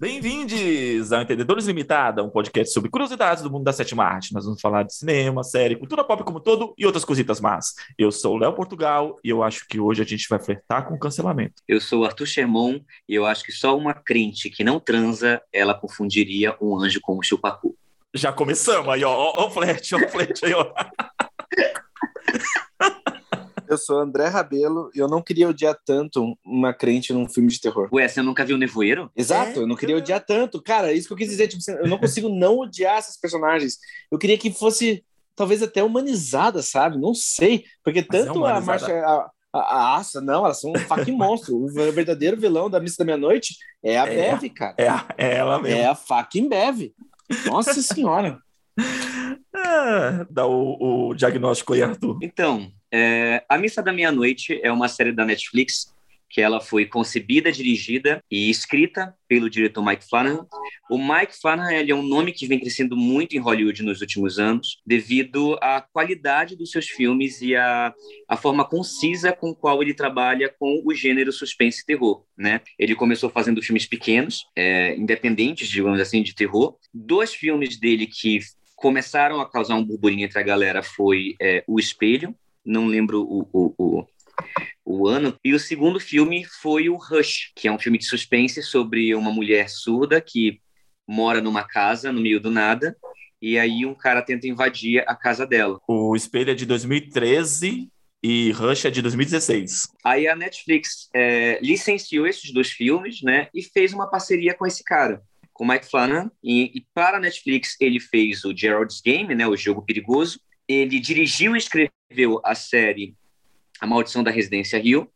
Bem-vindos ao Entendedores Limitada, um podcast sobre curiosidades do mundo da sétima arte. Nós vamos falar de cinema, série, cultura pop como todo e outras cositas más. Eu sou o Léo Portugal e eu acho que hoje a gente vai flertar com cancelamento. Eu sou o Arthur Sherman e eu acho que só uma crente que não transa, ela confundiria um anjo com um chupacu. Já começamos aí, ó, ó, ó o flerte, ó o flerte aí, ó. Eu sou André Rabelo e eu não queria odiar tanto uma crente num filme de terror. Ué, você nunca viu Nevoeiro? Exato, É, eu não queria odiar tanto. Cara, é isso que eu quis dizer. Tipo, eu não consigo não odiar essas personagens. Eu queria que fosse, talvez, até humanizada, sabe? Não sei. Porque Mas é tanto a humanizada. marcha. A, a, a não, elas são um fucking monstro. O verdadeiro vilão da Missa da Meia-Noite é a É. Bev, cara. É, a- é ela mesmo. É a fucking Bev. Nossa senhora. Ah, dá o, o diagnóstico aí, Arthur. Então, é, A Missa da Meia-Noite é uma série da Netflix que ela foi concebida, dirigida e escrita pelo diretor Mike Flanagan. O Mike Flanagan é um nome que vem crescendo muito em Hollywood nos últimos anos, devido à qualidade dos seus filmes e à, à forma concisa com qual ele trabalha com o gênero suspense e terror. Né? Ele começou fazendo filmes pequenos, é, independentes, digamos assim, de terror. Dois filmes dele que começaram a causar um burburinho entre a galera foi é, O Espelho, não lembro o, o, o, o ano. E o segundo filme foi o Rush, que é um filme de suspense sobre uma mulher surda que mora numa casa no meio do nada. E aí um cara tenta invadir a casa dela. O Espelho é de 2013 e Rush é de 2016. Aí a Netflix é, licenciou esses dois filmes, né? E fez uma parceria com esse cara, com o Mike Flanagan. E, e para a Netflix ele fez o Gerald's Game, né? O Jogo Perigoso. Ele dirigiu e escreveu a série A Maldição da Residência Rio.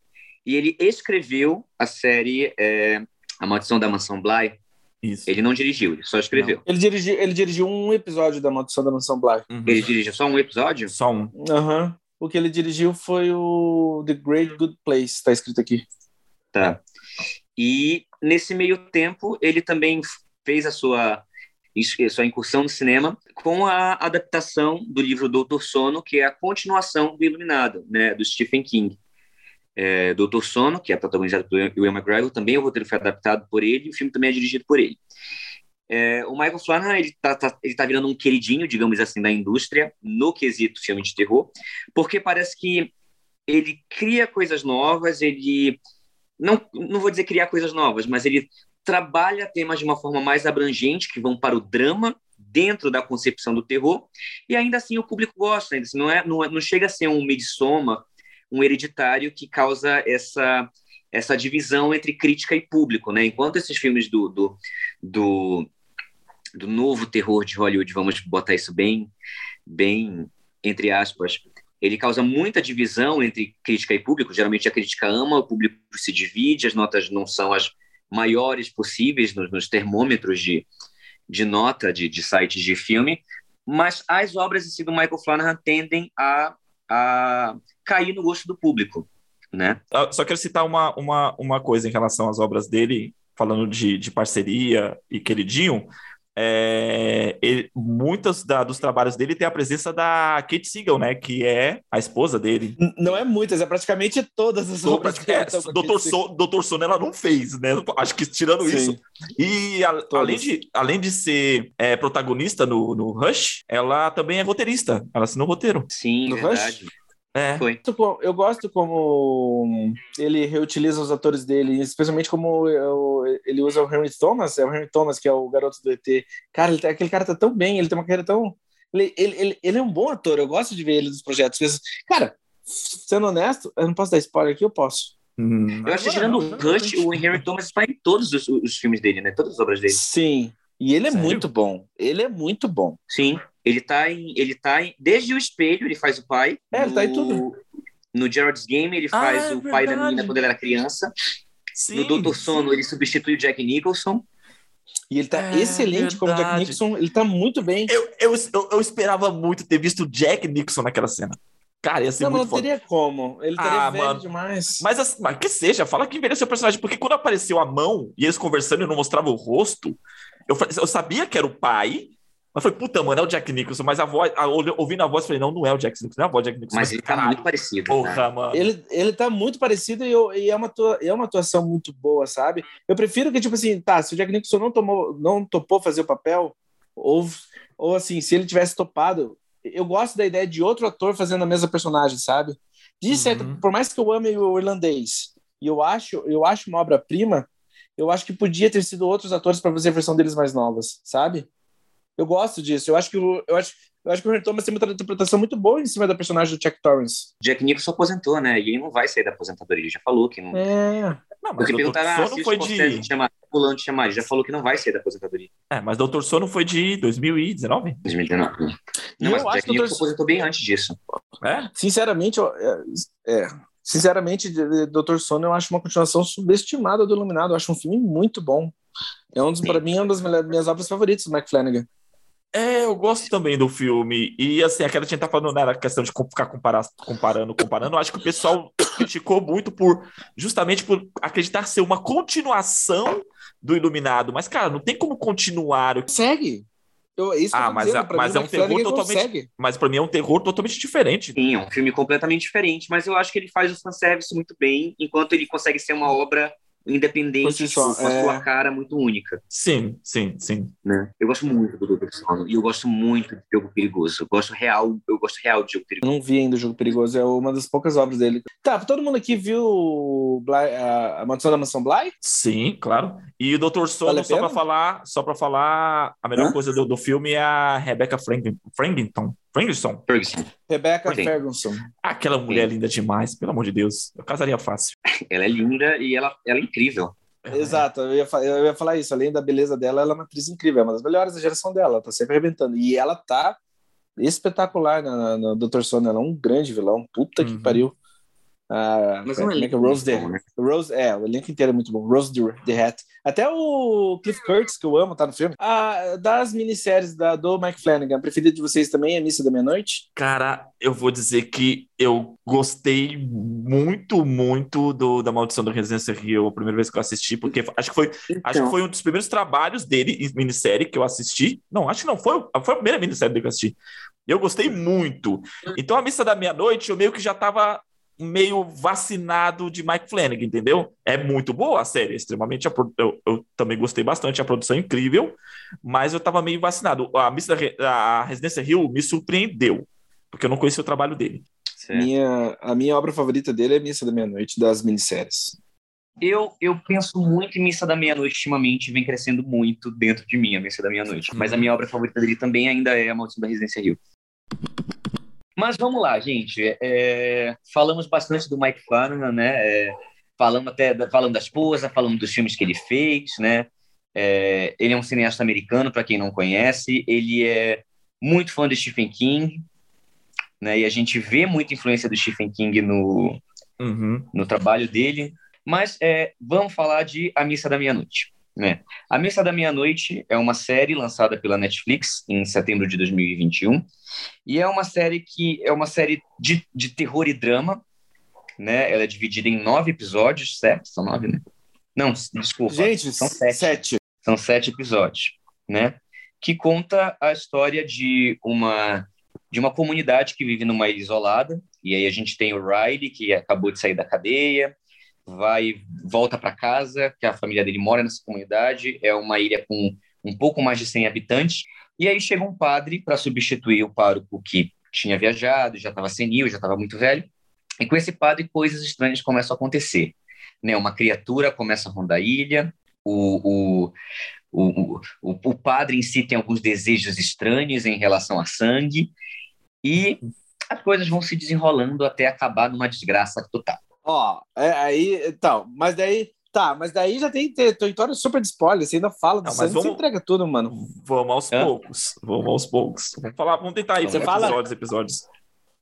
E ele escreveu a série é, A Maldição da Mansão Bly. Isso. Ele não dirigiu, ele só escreveu. Ele dirigiu, ele dirigiu um episódio da Maldição da Mansão Bly. Uhum. Ele dirigiu só um episódio? Só um. Aham. O que ele dirigiu foi o The Great Good Place, tá escrito aqui. Tá. E nesse meio tempo, ele também fez a sua, sua incursão no cinema com a adaptação do livro Doutor Sono, que é a continuação do Iluminado, né, do Stephen King. É, Doutor Sono, que é protagonizado por Ewan McGregor, também o roteiro foi adaptado por ele, e o filme também é dirigido por ele. É, o Michael Flanagan, ele tá, tá- ele tá virando um queridinho, digamos assim, da indústria, no quesito filme de terror, porque parece que ele cria coisas novas, ele não, não vou dizer criar coisas novas, mas ele trabalha temas de uma forma mais abrangente, que vão para o drama, dentro da concepção do terror, e ainda assim o público gosta, ainda assim, não, é, não, é- não chega a ser um Midsommar, um hereditário que causa essa, essa divisão entre crítica e público, né? Enquanto esses filmes do, do, do, do novo terror de Hollywood, vamos botar isso bem, bem entre aspas, ele causa muita divisão entre crítica e público. Geralmente a crítica ama, o público se divide, as notas não são as maiores possíveis nos, nos termômetros de, de nota de, de sites de filme, mas as obras em si do Michael Flanagan tendem a, a cair no gosto do público, né? Ah, Só quero citar uma, uma, uma coisa em relação às obras dele, falando de, de parceria e queridinho. É, ele- muitos da- dos trabalhos dele tem a presença da Kate Siegel, né? Que é a esposa dele. N- Não é muitas, é praticamente todas as Sou obras é, aquele- so, Doutor Sono ela não fez, né? Acho que tirando Sim. isso. E a- além de, além de ser é, protagonista no, no Rush, ela também é roteirista. Ela assinou o roteiro. Sim, No verdade. É. Foi. Eu gosto como ele reutiliza os atores dele, especialmente como ele usa o Henry Thomas, é o Henry Thomas que é o garoto do ET. Cara, ele tá- aquele cara tá tão bem, ele tem uma carreira tão. Ele, ele, ele, ele é um bom ator, eu gosto de ver ele nos projetos. Cara, sendo honesto, eu não posso dar spoiler aqui, eu posso. Hum, Eu acho que tirando o Rush, o Henry Thomas está em todos os, os filmes dele, né? Todas as obras dele. Sim. E ele é Sério? muito bom. Ele é muito bom. Sim, ele tá em. Ele tá em. Desde o espelho, ele faz o pai. É, ele tá em tudo. No Gerald's Game, ele Ah, faz é o pai da verdade. menina quando ele era criança. Sim, no Doutor Sono, ele substitui o Jack Nicholson. E ele tá É excelente como Jack verdade. Nixon, ele tá muito bem. Eu, eu, eu, eu esperava muito ter visto o Jack Nixon naquela cena. Cara, ia ser Não, mas muito não foda. teria como. Ele estaria Ah, velho mano. demais. Mas, assim, mas que seja, fala que envelheceu o personagem, porque quando apareceu a mão e eles conversando e não mostrava o rosto, eu, eu sabia que era o pai, Mas foi, puta, mano, é o Jack Nicholson. Mas a voz, a, ouvindo a voz, falei, não, não é o Jack Nicholson, não é a voz do Jack Nicholson. Mas ele tá muito parecido. Porra, né? mano. Ele, ele tá muito parecido e, eu, e é, uma atua, é uma atuação muito boa, sabe? Eu prefiro que, tipo assim, tá, se o Jack Nicholson não, tomou, não topou fazer o papel, ou, ou assim, se ele tivesse topado, eu gosto da ideia de outro ator fazendo a mesma personagem, sabe? De certo, uhum. por mais que eu ame o irlandês, e eu acho, eu acho uma obra-prima, eu acho que podia ter sido outros atores para fazer a versão deles mais novas, sabe? Eu gosto disso. Eu acho que o, eu acho, eu acho que o Henry Thomas tem uma interpretação muito boa em cima da personagem do Jack Torrance. Jack Nicholson aposentou, né? E ele não vai sair da aposentadoria. Ele já falou que não. É. Não, mas Porque perguntaram ah, se foi de. Chamar, pulando chamar. Ele já falou que não vai sair da aposentadoria. É, mas Doutor Sono foi de 2019? 2019. Não, mas o Jack Nicholson Dr. aposentou bem antes disso. É? Sinceramente, é, é, sinceramente, Doutor Sono eu acho uma continuação subestimada do Iluminado. Eu acho um filme muito bom. É um dos, para mim, é uma das minhas obras favoritas do Mike Flanagan. É, eu gosto também do filme. E assim, aquela gente tá falando, né, a questão de ficar comparar, comparando, comparando. Eu acho que o pessoal criticou muito por justamente por acreditar ser uma continuação do Iluminado. Mas, cara, não tem como continuar. Segue. Eu, é isso ah, mas, dizendo, é, mas é um terror totalmente. Consegue. Mas para mim é um terror totalmente diferente. Sim, é um filme completamente diferente. Mas eu acho que ele faz o fanservice muito bem, enquanto ele consegue ser uma obra independente, com a sua cara muito única. Sim, sim, sim. Né? Eu gosto muito do Doutor Sono e eu gosto muito de Jogo Perigoso. Eu gosto real, eu gosto real de Jogo Perigoso. Eu não vi ainda o Jogo Perigoso, é uma das poucas obras dele. Tá, todo mundo aqui viu Bly, a, a Maldição da Mansão Bly? Sim, claro. E o Doutor Sono, vale só para falar, só para falar, a melhor Hã? coisa do, do filme é a Rebecca Frankington. Ferguson. Ferguson. Rebecca Ferguson. Aquela mulher Sim. linda demais, pelo amor de Deus. Eu casaria fácil. Ela é linda e ela, ela é incrível. Exato, eu ia, eu ia falar isso. Além da beleza dela, ela é uma atriz incrível, é uma das melhores da geração dela, tá sempre arrebentando. E ela tá espetacular no, no Dr. Sono, ela é um grande vilão. Puta uhum. que pariu. Ah, Mas como é que é Rose the, né? Rose, é, o elenco inteiro é muito bom. Rose the, the Hat. Até o Cliff Curtis, que eu amo, tá no filme. Ah, das minisséries da, do Mike Flanagan, a preferida de vocês também é Missa da Meia-Noite? Cara, eu vou dizer que eu gostei muito, muito do, da Maldição do Residência Rio, a primeira vez que eu assisti, porque acho que foi, então. acho que então. foi um dos primeiros trabalhos dele em minissérie que eu assisti. Não, acho que não, foi, foi a primeira minissérie dele que eu assisti. Eu gostei muito. Então, a Missa da Meia-Noite, eu meio que já tava meio vacinado de Mike Flanagan, entendeu? É muito boa a série, extremamente. Eu, eu também gostei bastante, a produção é incrível, mas eu tava meio vacinado. A, Missa, a Residência Rio me surpreendeu, porque eu não conhecia o trabalho dele. Minha, a minha obra favorita dele é Missa da Meia-Noite, das minisséries. Eu, eu penso muito em Missa da Meia-Noite ultimamente, vem crescendo muito dentro de mim, a Missa da Meia-Noite. Mas a minha obra favorita dele também ainda é A Maldição da Residência Rio. Mas vamos lá, gente. É, falamos bastante do Mike Flanagan, né? É, falamos até falando da esposa, falando dos filmes que ele fez, né? É, ele é um cineasta americano, para quem não conhece. Ele é muito fã de Stephen King, né? E a gente vê muita influência do Stephen King no, uhum. no trabalho dele. Mas é, vamos falar de A Missa da Meia-Noite. Né? A Missa da Meia-Noite é uma série lançada pela Netflix em setembro de 2021 e é uma série que é uma série de, de terror e drama, né? Ela é dividida em nove episódios, certo? São nove, né? Não, desculpa. Gente, são sete. sete. São sete episódios, né? Que conta a história de uma de uma comunidade que vive numa ilha isolada. E aí a gente tem o Riley, que acabou de sair da cadeia, vai volta para casa, que a família dele mora nessa comunidade, é uma ilha com um pouco mais de 100 habitantes, e aí chega um padre para substituir o pároco que tinha viajado, já estava senil, já estava muito velho, e com esse padre coisas estranhas começam a acontecer. Né? Uma criatura começa a rondar a ilha, o, o, o, o, padre em si tem alguns desejos estranhos em relação a sangue, e as coisas vão se desenrolando até acabar numa desgraça total. Ó, é, aí, então, mas daí, tá, mas daí já tem território super de spoiler, você ainda fala do não, sangue, vamos, você entrega tudo, mano. Vamos aos poucos, vamos aos poucos. Vamos falar, vamos tentar aí, você fala, episódios, episódios.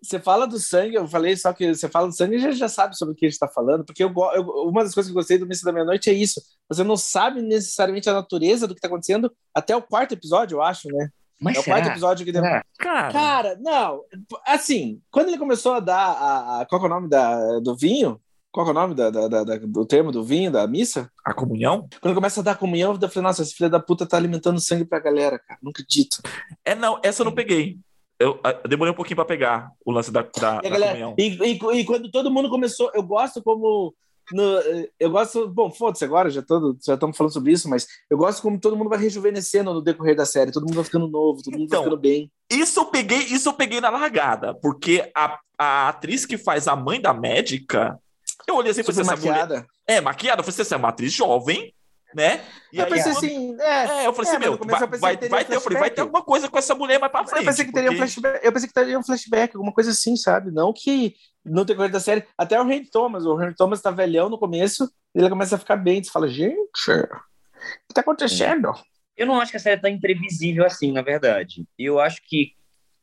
Você fala do sangue, eu falei só que você fala do sangue e já, já sabe sobre o que a gente tá falando, porque eu, eu, uma das coisas que eu gostei do Missa da Meia-Noite é isso, você não sabe necessariamente a natureza do que tá acontecendo até o quarto episódio, eu acho, né? Mas é o quarto episódio que deu. Cara. Cara, não. Assim, quando ele começou a dar a, a, qual é o nome da, do vinho, Qual é o nome da, da, da, do termo do vinho, da missa? A comunhão? Quando começa a dar comunhão, eu falei, nossa, esse filho da puta tá alimentando sangue pra galera, cara. Nunca dito. É, não, essa eu não peguei. Eu, eu demorei um pouquinho pra pegar o lance da, da, E, a da galera, comunhão. e, e- e quando todo mundo começou, eu gosto como. No- eu gosto. Bom, foda-se agora, já já estamos falando sobre isso, mas eu gosto como todo mundo vai rejuvenescendo no decorrer da série. Todo mundo vai ficando novo, todo mundo Então, vai ficando bem. Isso eu peguei, isso eu peguei na largada, porque a, a atriz que faz a mãe da médica, eu olhei assim e falei, mulher maquiada. é maquiada, eu falei, assim, essa é uma atriz jovem, né? E eu aí, pensei assim, é. É, eu falei É, assim, meu, vai, vai, vai um ter, falei, vai ter alguma coisa com essa mulher mais pra frente. Eu pensei que teria um porque- flashback. Eu pensei que teria um flashback, alguma coisa assim, sabe? Não que no decorrer da série. Até o Henry Thomas. O Henry Thomas tá velhão no começo, ele começa a ficar bem. Você fala, gente, o que tá acontecendo? Eu não acho que a série é tão imprevisível assim, na verdade. Eu acho que.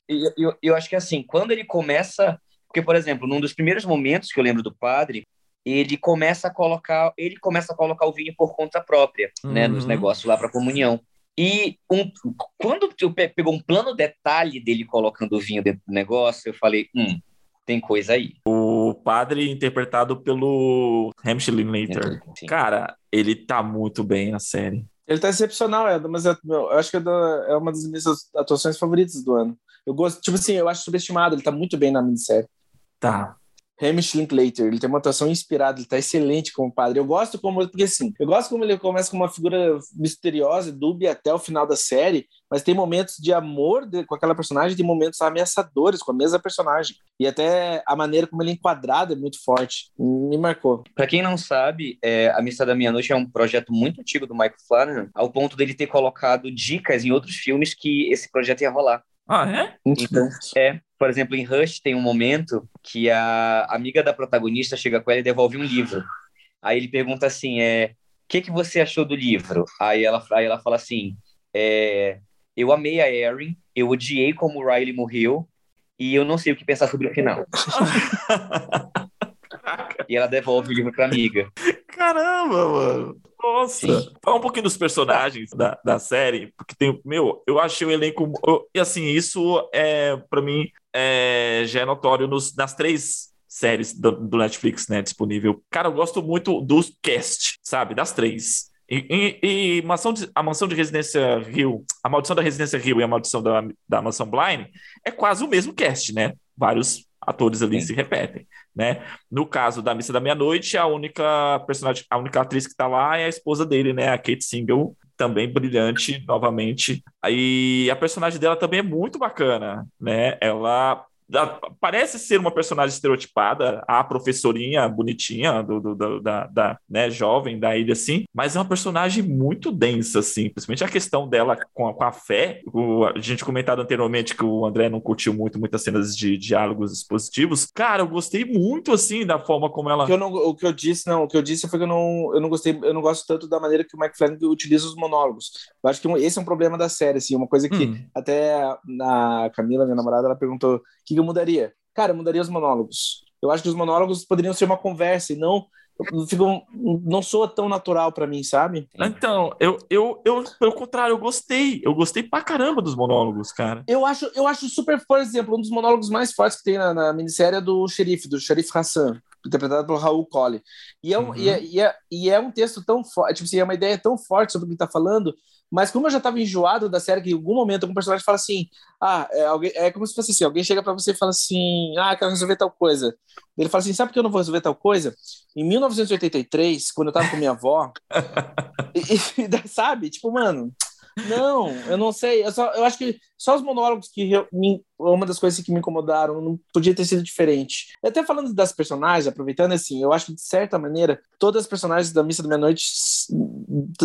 Eu, eu, eu acho que assim, quando ele começa. Porque, por exemplo, num dos primeiros momentos que eu lembro do padre, ele começa a colocar. Ele começa a colocar o vinho por conta própria, né? Nos Uhum. negócios lá para comunhão. E um, quando eu pe- pegou um plano detalhe dele colocando o vinho dentro do negócio, eu falei, hum, tem coisa aí. O padre interpretado pelo Hamish Linklater. Cara, ele tá muito bem na série. Ele tá excepcional, é, mas é, meu, eu acho que é, da- é uma das minhas atuações favoritas do ano. Eu gosto, tipo assim, eu acho subestimado, ele tá muito bem na minissérie. Tá. Hamish Linklater, ele tem uma atuação inspirada, ele tá excelente como padre. Eu gosto como, porque assim, eu gosto como ele começa com uma figura misteriosa, dúbia até o final da série, mas tem momentos de amor de- com aquela personagem, tem momentos ameaçadores com a mesma personagem. E até a maneira como ele é enquadrado é muito forte. Me marcou. Para quem não sabe, é, A Missa da Meia-Noite é um projeto muito antigo do Michael Flanagan, ao ponto dele ter colocado dicas em outros filmes que esse projeto ia rolar. Ah, é? Então. É, por exemplo, em Rush tem um momento que a amiga da protagonista chega com ela e devolve um livro. Aí ele pergunta assim, é, o que, que você achou do livro? Aí ela, aí ela fala assim, é, eu amei a Erin, eu odiei como o Riley morreu e eu não sei o que pensar sobre o final. E ela devolve o livro pra amiga. Caramba, mano. Nossa. Fala um pouquinho dos personagens da, da série, porque tem, meu, eu achei o elenco. eu- e assim, isso é, pra mim, é, já é notório nos, nas três séries do, do Netflix, né, disponível. Cara, eu gosto muito do cast, sabe? Das três. E, e- e Mansão de- a Mansão de Residência Rio, a Maldição da Residência Rio e a Maldição da, da Mansão Blind é quase o mesmo cast, né? Vários atores ali Sim. se repetem, né? No caso da Missa da Meia-Noite, a única personagem, a única atriz que tá lá é a esposa dele, né? A Kate Single, também brilhante, novamente. Aí a personagem dela também é muito bacana, né? Ela da- parece ser uma personagem estereotipada, a professorinha bonitinha do, do- do- da, da, né, jovem da ilha, assim, mas é uma personagem muito densa, assim, principalmente a questão dela com a, com a fé. O, a gente comentado anteriormente que o André não curtiu muito muitas cenas de diálogos expositivos. Cara, eu gostei muito, assim, da forma como ela. O que, eu não, o que eu disse, não, o que eu disse foi que eu não, eu não gostei, eu não gosto tanto da maneira que o Mike Flanagan utiliza os monólogos. Eu acho que esse é um problema da série, assim, uma coisa que Hum. até a Camila, minha namorada, ela perguntou que, que eu mudaria. Cara, eu mudaria os monólogos. Eu acho que os monólogos poderiam ser uma conversa e não ficam, não soa tão natural pra mim, sabe? Então, eu, eu, eu, pelo contrário, eu gostei. Eu gostei pra caramba dos monólogos, cara. Eu acho, eu acho super, por exemplo, um dos monólogos mais fortes que tem na, na minissérie é do xerife, do xerife Hassan, interpretado pelo Raul Colli. E é um, Uhum. e é, e é, e é um texto tão forte, tipo assim, é uma ideia tão forte sobre o que ele tá falando, mas como eu já estava enjoado da série, que em algum momento algum personagem fala assim, ah, é, alguém, é como se fosse assim, alguém chega para você e fala assim, ah, quero resolver tal coisa. Ele fala assim, sabe por que eu não vou resolver tal coisa? Em 1983, quando eu tava com minha avó, e- e- sabe, tipo, mano, não, eu não sei, eu, só, eu acho que só os monólogos que eu- me- uma das coisas que me incomodaram não podia ter sido diferente. Até falando das personagens, aproveitando assim, eu acho que de certa maneira todas as personagens da Missa da Meia-Noite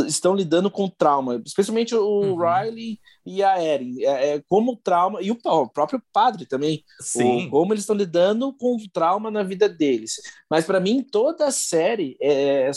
estão lidando com trauma, especialmente o Uhum. Riley e a Erin, é, é, como o trauma e o, o próprio padre também, Sim. o- como eles estão lidando com o trauma na vida deles. Mas para mim toda a série é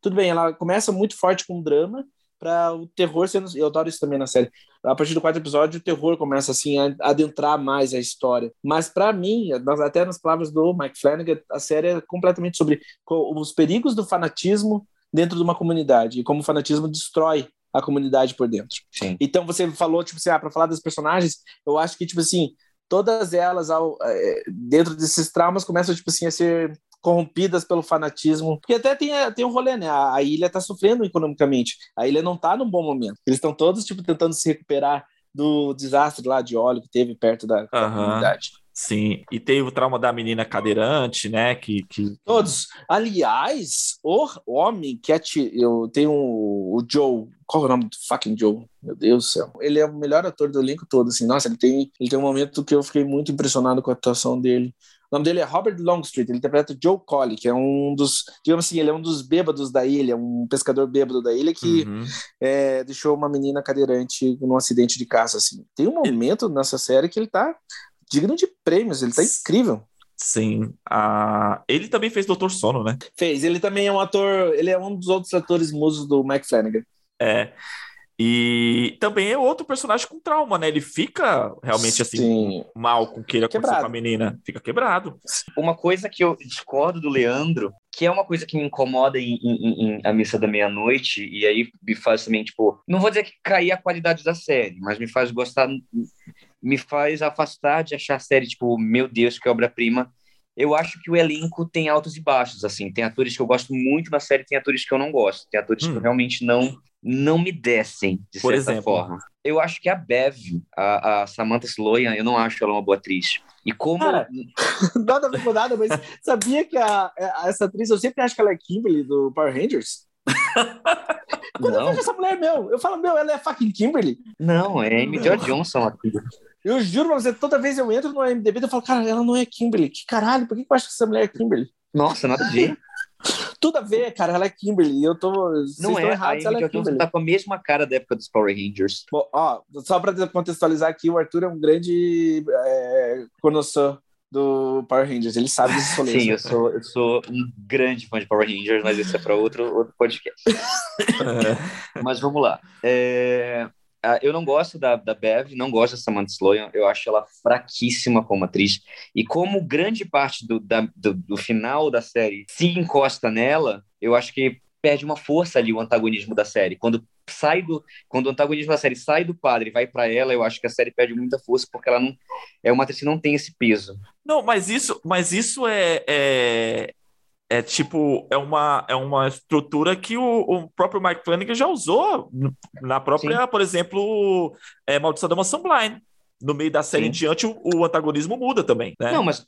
tudo bem, ela começa muito forte com drama para o terror sendo. Eu adoro isso também na série. A partir do quarto episódio, o terror começa assim a adentrar mais a história. Mas para mim, até nas palavras do Mike Flanagan, a série é completamente sobre os perigos do fanatismo dentro de uma comunidade e como o fanatismo destrói a comunidade por dentro. Sim. Então você falou tipo assim, ah, para falar das personagens, eu acho que tipo assim, todas elas ao, é, dentro desses traumas começam tipo assim a ser corrompidas pelo fanatismo. Porque até tem, tem um rolê, né? A, a ilha tá sofrendo economicamente. A ilha não tá num bom momento. Eles estão todos, tipo, tentando se recuperar do desastre lá de óleo que teve perto da, da comunidade. Sim, e teve o trauma da menina cadeirante, né? Que, que... Todos. Aliás, o homem que atirou. Eu tenho o Joe. Qual é o nome do fucking Joe? Meu Deus do céu. Ele é o melhor ator do elenco todo, assim. Nossa, ele tem, ele tem um momento que eu fiquei muito impressionado com a atuação dele. O nome dele é Robert Longstreet, ele interpreta Joe Colley, que é um dos, digamos assim, ele é um dos bêbados da ilha, um pescador bêbado da ilha que uhum. é, deixou uma menina cadeirante num acidente de caça, assim. Tem um momento nessa série que ele tá digno de prêmios, ele tá incrível. Sim. Ah, ele também fez Doutor Sono, né? Fez. Ele também é um ator, ele é um dos outros atores musos do Mike Flanagan. É. E também é outro personagem com trauma, né? Ele fica realmente assim Sim. mal com o que ele aconteceu com a menina. Fica quebrado. Uma coisa que eu discordo do Leandro, que é uma coisa que me incomoda em, em, em A Missa da Meia-Noite, e aí me faz também, tipo, não vou dizer que cair a qualidade da série, mas me faz gostar me faz afastar de achar a série, tipo, meu Deus, que obra-prima. Eu acho que o elenco tem altos e baixos, assim. Tem atores que eu gosto muito na série, tem atores que eu não gosto. Tem atores hum. que realmente não não me descem, de Por certa exemplo? forma. Eu acho que a Bev, a, a Samantha Sloyan, eu não acho ela uma boa atriz. E como. Cara, nada a nada, mas sabia que a, a, essa atriz, eu sempre acho que ela é Kimberly do Power Rangers? Quando não. eu vejo essa mulher, meu, eu falo, meu, ela é fucking Kimberly. Não, é Amy Jo Johnson aqui. Eu juro pra você, toda vez eu entro no MDB eu falo, cara, ela não é Kimberly. Que caralho, por que eu acho que essa mulher é Kimberly? Nossa, nada a ver. Tudo a ver, cara, ela é Kimberly. Eu tô. Não é, errados, a Amy ela é Johnson tá com a mesma cara da época dos Power Rangers. Bom, ó, só pra contextualizar aqui, o Arthur é um grande é, conhecedor do Power Rangers, ele sabe rolês. Sim, eu sou, eu sou um grande fã de Power Rangers, mas isso é para outro, outro podcast. mas vamos lá. É, eu não gosto da, da Bev, não gosto da Samantha Sloyan, eu acho ela fraquíssima como atriz. E como grande parte do, da, do, do final da série se encosta nela, eu acho que perde uma força ali o antagonismo da série. Quando sai do quando o antagonismo da série sai do padre e vai para ela, eu acho que a série perde muita força porque ela não é uma atriz que não tem esse peso. Não, mas isso, mas isso é, é, é tipo é uma é uma estrutura que o, o próprio Mike Flanagan já usou na própria, Sim. por exemplo, é, Maldição da Mansão Blind no meio da série Sim. em diante, o, o, antagonismo muda também. Né? Não, mas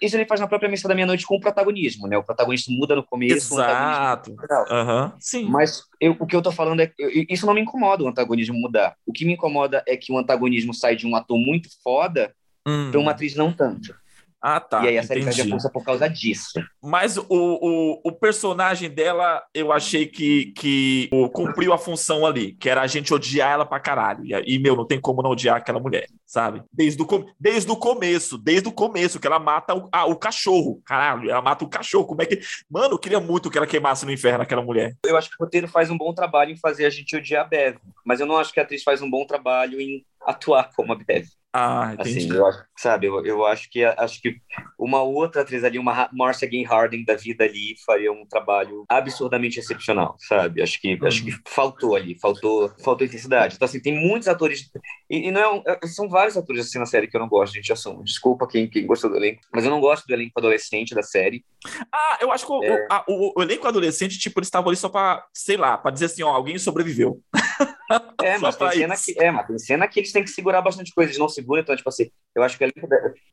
isso ele faz na própria missa da meia-noite com o protagonismo, né? O protagonista muda no começo. Exato. Uhum. Sim. Mas eu, o que eu tô falando é que isso não me incomoda o antagonismo mudar. O que me incomoda é que o antagonismo sai de um ator muito foda hum. para uma atriz não tanto. Ah, tá. E aí a série entendi. perde a força por causa disso. Mas o, o, o personagem dela, eu achei que, que cumpriu a função ali, que era a gente odiar ela pra caralho. E, e meu, não tem como não odiar aquela mulher, sabe? Desde o, desde o começo, desde o começo, que ela mata o, a, o cachorro. Caralho, ela mata o cachorro. Como é que. Mano, eu queria muito que ela queimasse no inferno aquela mulher. Eu acho que o roteiro faz um bom trabalho em fazer a gente odiar a Bev, mas eu não acho que a atriz faz um bom trabalho em atuar como a Bev. Ah, entendi. Assim, eu acho, sabe, eu, eu acho que acho que uma outra atriz ali, uma Marcia Gay Harden da vida ali, faria um trabalho absurdamente excepcional, sabe? Acho que uhum. acho que faltou ali, faltou faltou intensidade. Então assim, tem muitos atores e, e não é um, é, são vários atores assim na série que eu não gosto, gente, são. Desculpa quem, quem gostou do elenco, mas eu não gosto do elenco adolescente da série. Ah, eu acho que o, é... o, a, o, o elenco adolescente, tipo, eles estavam ali só para, sei lá, para dizer assim, ó, alguém sobreviveu. É, mas tem, cena que, é, mas tem cena que eles têm que segurar bastante coisa, eles não seguram, então, tipo assim, eu acho que o elenco.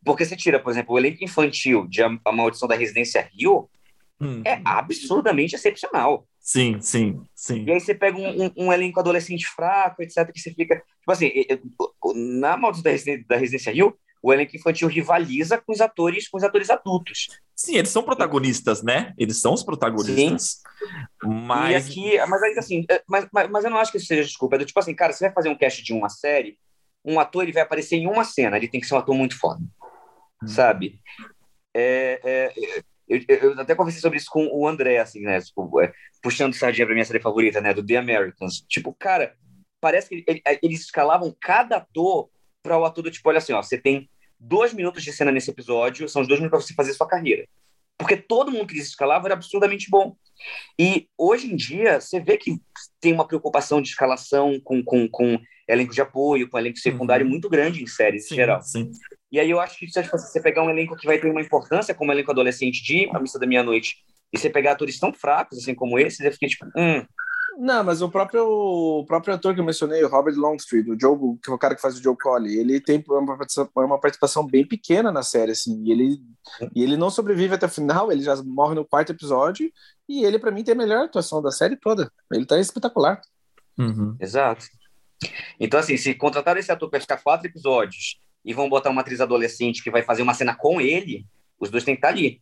Porque você tira, por exemplo, o elenco infantil de A, a Maldição da Residência Rio hum. é absurdamente excepcional. Sim, sim, sim. E aí você pega um, um, um, elenco adolescente fraco, etc., que você fica. Tipo assim, na Maldição da Residência, da Residência Rio, o elenco infantil rivaliza com os atores, com os atores adultos. Sim, eles são protagonistas, né? Eles são os protagonistas. Sim. Mas... Aqui, mas ainda assim, é, mas, mas, mas eu não acho que isso seja desculpa. É do tipo assim, cara, você vai fazer um cast de uma série, um ator ele vai aparecer em uma cena, ele tem que ser um ator muito foda. Hum. Sabe? É, é, eu, eu, até conversei sobre isso com o André, assim, né? Tipo, é, puxando sardinha pra minha série favorita, né? Do The Americans. Tipo, cara, parece que ele, eles escalavam cada ator para o ator do tipo, olha assim, ó, você tem dois minutos de cena nesse episódio, são os dois minutos para você fazer sua carreira. Porque todo mundo que eles escalavam era absurdamente bom. E hoje em dia, você vê que tem uma preocupação de escalação com, com, com elenco de apoio, com elenco secundário uhum. muito grande em séries sim, em geral. Sim. E aí eu acho que se você pegar um elenco que vai ter uma importância, como o elenco adolescente de A Missa da Meia-Noite, e você pegar atores tão fracos, assim como esse, você fica tipo, hum, não, mas o próprio, o próprio ator que eu mencionei, o Robert Longstreet, o Joe, que é o cara que faz o Joe Collie, ele tem uma participação, uma participação bem pequena na série, assim, e ele, e ele não sobrevive até o final, ele já morre no quarto episódio, e ele, para mim, tem a melhor atuação da série toda. Ele tá espetacular. Uhum. Exato. Então, assim, se contratar esse ator para ficar quatro episódios e vão botar uma atriz adolescente que vai fazer uma cena com ele, os dois têm que estar ali.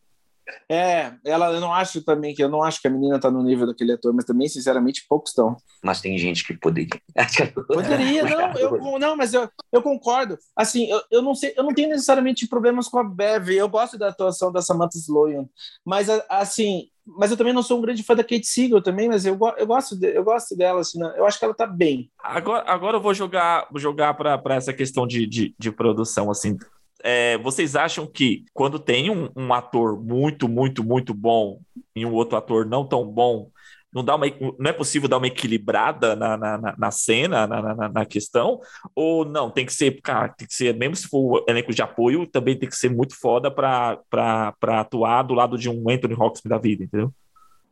É, ela, eu não acho também que eu não acho que a menina tá no nível daquele ator, mas também, sinceramente, poucos estão. Mas tem gente que poderia. Poderia, não, eu, não, mas eu, eu concordo. Assim, eu, eu não sei, eu não tenho necessariamente problemas com a Bev. Eu gosto da atuação da Samantha Sloan, mas assim, mas eu também não sou um grande fã da Kate Siegel também, mas eu, eu gosto de, eu gosto dela, assim, eu acho que ela tá bem. Agora, agora eu vou jogar, vou jogar para essa questão de, de, de produção, assim é, vocês acham que quando tem um, um, ator muito, muito, muito bom e um outro ator não tão bom, não, dá uma, não é possível dar uma equilibrada na, na, na cena, na, na, na, questão? Ou não, tem que ser, cara, tem que ser, mesmo se for elenco de apoio, também tem que ser muito foda para atuar do lado de um Anthony Hawks da vida, entendeu?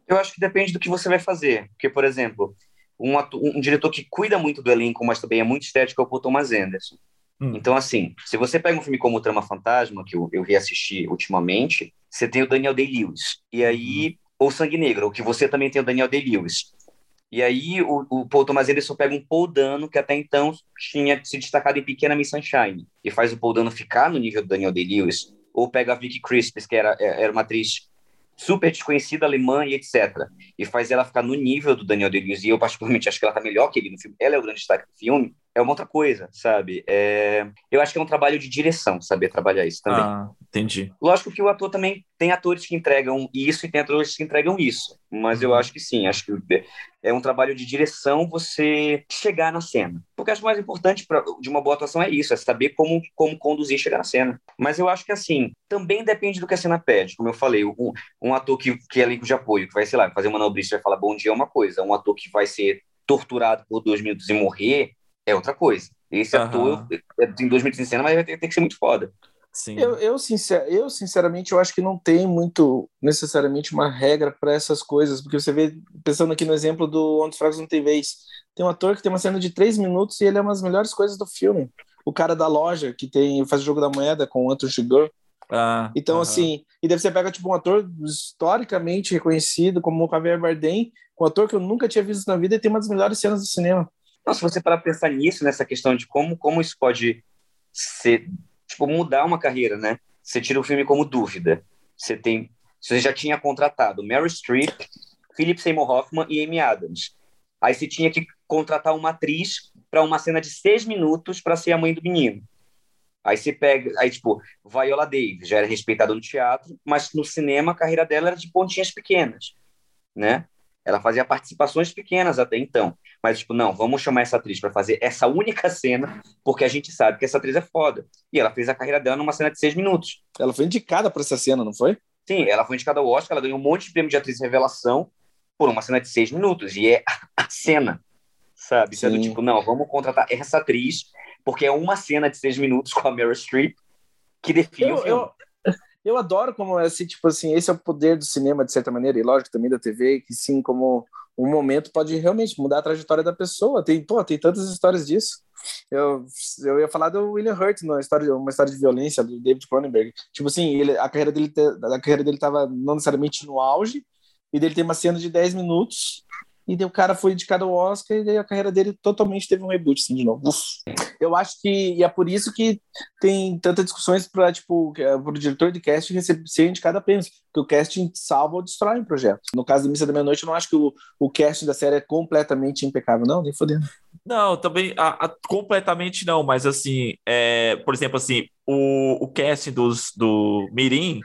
Eu acho que depende do que você vai fazer. Porque, por exemplo, um, ator, um diretor que cuida muito do elenco, mas também é muito estético, é o Paul Thomas Anderson. Hum. Então, assim, se você pega um filme como Trama Fantasma, que eu, eu reassisti ultimamente, você tem o Daniel Day-Lewis. E aí, uhum. ou Sangue Negro, que você também tem o Daniel Day-Lewis. E aí, o, o Paul Thomas Anderson pega um Paul Dano, que até então tinha se destacado em Pequena Miss Sunshine, e faz o Paul Dano ficar no nível do Daniel Day-Lewis. Ou pega a Vicky Crispes, que era, era uma atriz super desconhecida, alemã e etc. E faz ela ficar no nível do Daniel Day-Lewis, e eu particularmente acho que ela tá melhor que ele no filme. Ela é o grande destaque do filme é uma outra coisa, sabe? É... Eu acho que é um trabalho de direção, saber trabalhar isso também. Ah, entendi. Lógico que o ator também tem atores que entregam isso e tem atores que entregam isso, mas eu uhum. acho que sim, acho que é um trabalho de direção você chegar na cena. Porque acho que o mais importante pra, de uma boa atuação é isso, é saber como, como conduzir e chegar na cena. Mas eu acho que assim, também depende do que a cena pede. Como eu falei, um, um ator que, que é elenco de apoio, que vai, sei lá, fazer uma nobrista e vai falar bom dia é uma coisa, um ator que vai ser torturado por dois minutos e morrer é outra coisa. Esse uhum. ator tem dois minutos em cena, mas vai ter, ter que ser muito foda. Sim. Eu, eu, sincer, eu, sinceramente, eu acho que não tem muito, necessariamente, uma regra para essas coisas, porque você vê, pensando aqui no exemplo do Onde os Fracos Não Tem Vez, tem um ator que tem uma cena de três minutos e ele é uma das melhores coisas do filme. O cara da loja, que tem faz o jogo da moeda com o Anthony Chigurh. Ah, então, uh -huh. assim, e deve você pega, tipo, um ator historicamente reconhecido, como o Javier Bardem, um ator que eu nunca tinha visto na vida e tem uma das melhores cenas do cinema. Se você parar pensar nisso, nessa questão de como, como isso pode ser, tipo, mudar uma carreira, né? Você tira o filme como dúvida. Você tem, você já tinha contratado Mary Streep, Philip Seymour Hoffman e Amy Adams. Aí você tinha que contratar uma atriz para uma cena de seis minutos para ser a mãe do menino. Aí você pega, aí tipo, Viola Davis já era respeitada no teatro, mas no cinema a carreira dela era de pontinhas pequenas, né? Ela fazia participações pequenas até então. Mas, tipo, não, vamos chamar essa atriz para fazer essa única cena, porque a gente sabe que essa atriz é foda. E ela fez a carreira dela numa cena de seis minutos. Ela foi indicada para essa cena, não foi? Sim, ela foi indicada ao Oscar, ela ganhou um monte de prêmio de atriz revelação por uma cena de seis minutos. E é a cena, sabe? Sendo tipo, não, vamos contratar essa atriz, porque é uma cena de seis minutos com a Meryl Streep que define eu, o filme. Eu eu adoro como assim, tipo assim, esse é o poder do cinema de certa maneira e lógico também da TV, que sim, como um momento pode realmente mudar a trajetória da pessoa. Tem, pô, tem tantas histórias disso. Eu, eu ia falar do William Hurt, uma história, uma história de violência do David Cronenberg. Tipo assim, ele, a carreira dele a carreira dele tava não necessariamente no auge, e dele tem uma cena de 10 minutos e daí o cara foi indicado ao Oscar e daí a carreira dele totalmente teve um reboot, assim, de novo. Uf. Eu acho que, e é por isso que tem tantas discussões para tipo, o diretor de casting receber, ser indicado apenas, que o casting salva ou destrói um projeto. No caso da Missa da Meia-Noite, eu não acho que o, o casting da série é completamente impecável, não, nem fodendo. Não, também, a, a, completamente não, mas assim, é, por exemplo, assim, o, o casting dos, do Mirim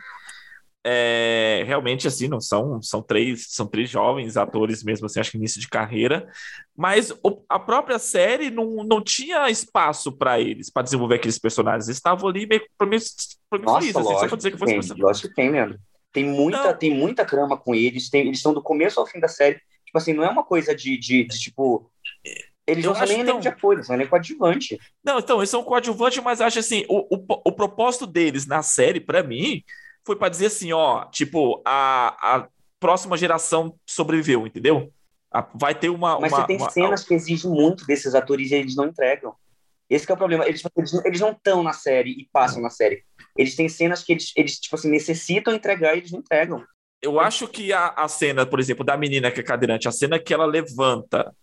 é, realmente assim não são são três são três jovens atores mesmo assim acho que início de carreira mas o, a própria série não, não tinha espaço para eles para desenvolver aqueles personagens. Eles estavam ali meio para isso, assim, só dizer que fosse tem, lógico que tem Leandro tem muita tem muita crama com eles tem, eles estão do começo ao fim da série. Tipo assim não é uma coisa de, de, de tipo Eles Eu não são nem tão- de apoio, eles são elenco coadjuvante. Não, então, eles são coadjuvantes, mas acho assim, o, o, o propósito deles na série, pra mim, foi pra dizer assim, ó, tipo, a, a próxima geração sobreviveu, entendeu? A- vai ter uma... Mas uma, você tem uma- cenas que exigem muito desses atores e eles não entregam. Esse que é o problema. Eles, eles, não- eles não estão na série e passam na série. Eles têm cenas que eles, eles tipo assim, necessitam entregar e eles não entregam. Eu acho que a, a cena, por exemplo, da menina que é cadeirante, a cena que ela levanta,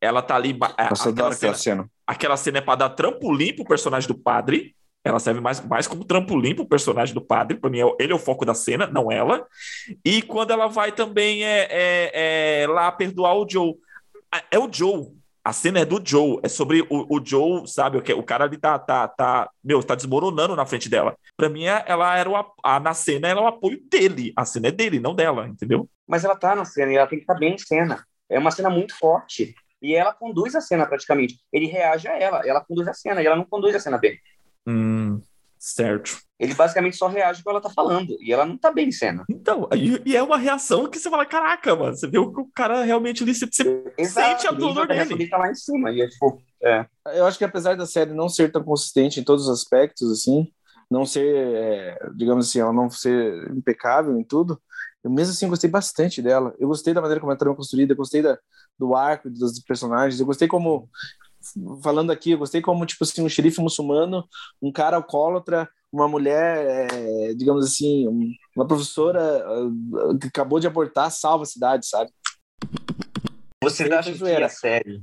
ela tá ali... a- Nossa, aquela cena. aquela cena é pra dar trampolim pro personagem do padre, ela serve mais, mais como trampolim pro personagem do padre, pra mim é o- ele é o foco da cena, não ela. E quando ela vai também é, é, é lá perdoar o Joe. É o Joe. A cena é do Joe, é sobre o, o Joe, sabe? O, que, o cara ali tá, tá, tá, meu, tá desmoronando na frente dela. Pra mim, é- ela era o, a, na cena, ela é o apoio dele. A cena é dele, não dela, entendeu? Mas ela tá na cena e ela tem que estar bem em cena. É uma cena muito forte. E ela conduz a cena praticamente. Ele reage a ela, ela conduz a cena, e ela não conduz a cena bem. Hum, certo. Ele basicamente só reage ao que ela tá falando. E ela não tá bem em cena. Então, e, e é uma reação que você fala, caraca, mano, você vê o que o cara realmente ali, você, você sente a dor dele. tá lá em cima. E é tipo, é. Eu acho que apesar da série não ser tão consistente em todos os aspectos, assim, não ser, é, digamos assim, ela não ser impecável em tudo, eu mesmo assim gostei bastante dela. Eu gostei da maneira como ela está construída, eu gostei da, do arco dos personagens, eu gostei como, falando aqui, eu gostei como, tipo assim, um xerife muçulmano, um cara alcoólatra, uma mulher, é, digamos assim, um- uma professora ah, que acabou de abortar, salva a cidade, sabe? Vocês Sem acham que a série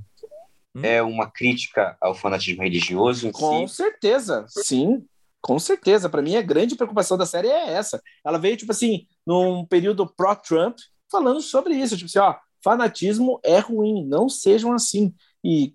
Hum? é uma crítica ao fanatismo religioso em Com si? certeza, sim. Com certeza. Para mim, a grande preocupação da série é essa. Ela veio, tipo assim, num período pró-Trump, falando sobre isso. Tipo assim, ó, fanatismo é ruim, não sejam assim. E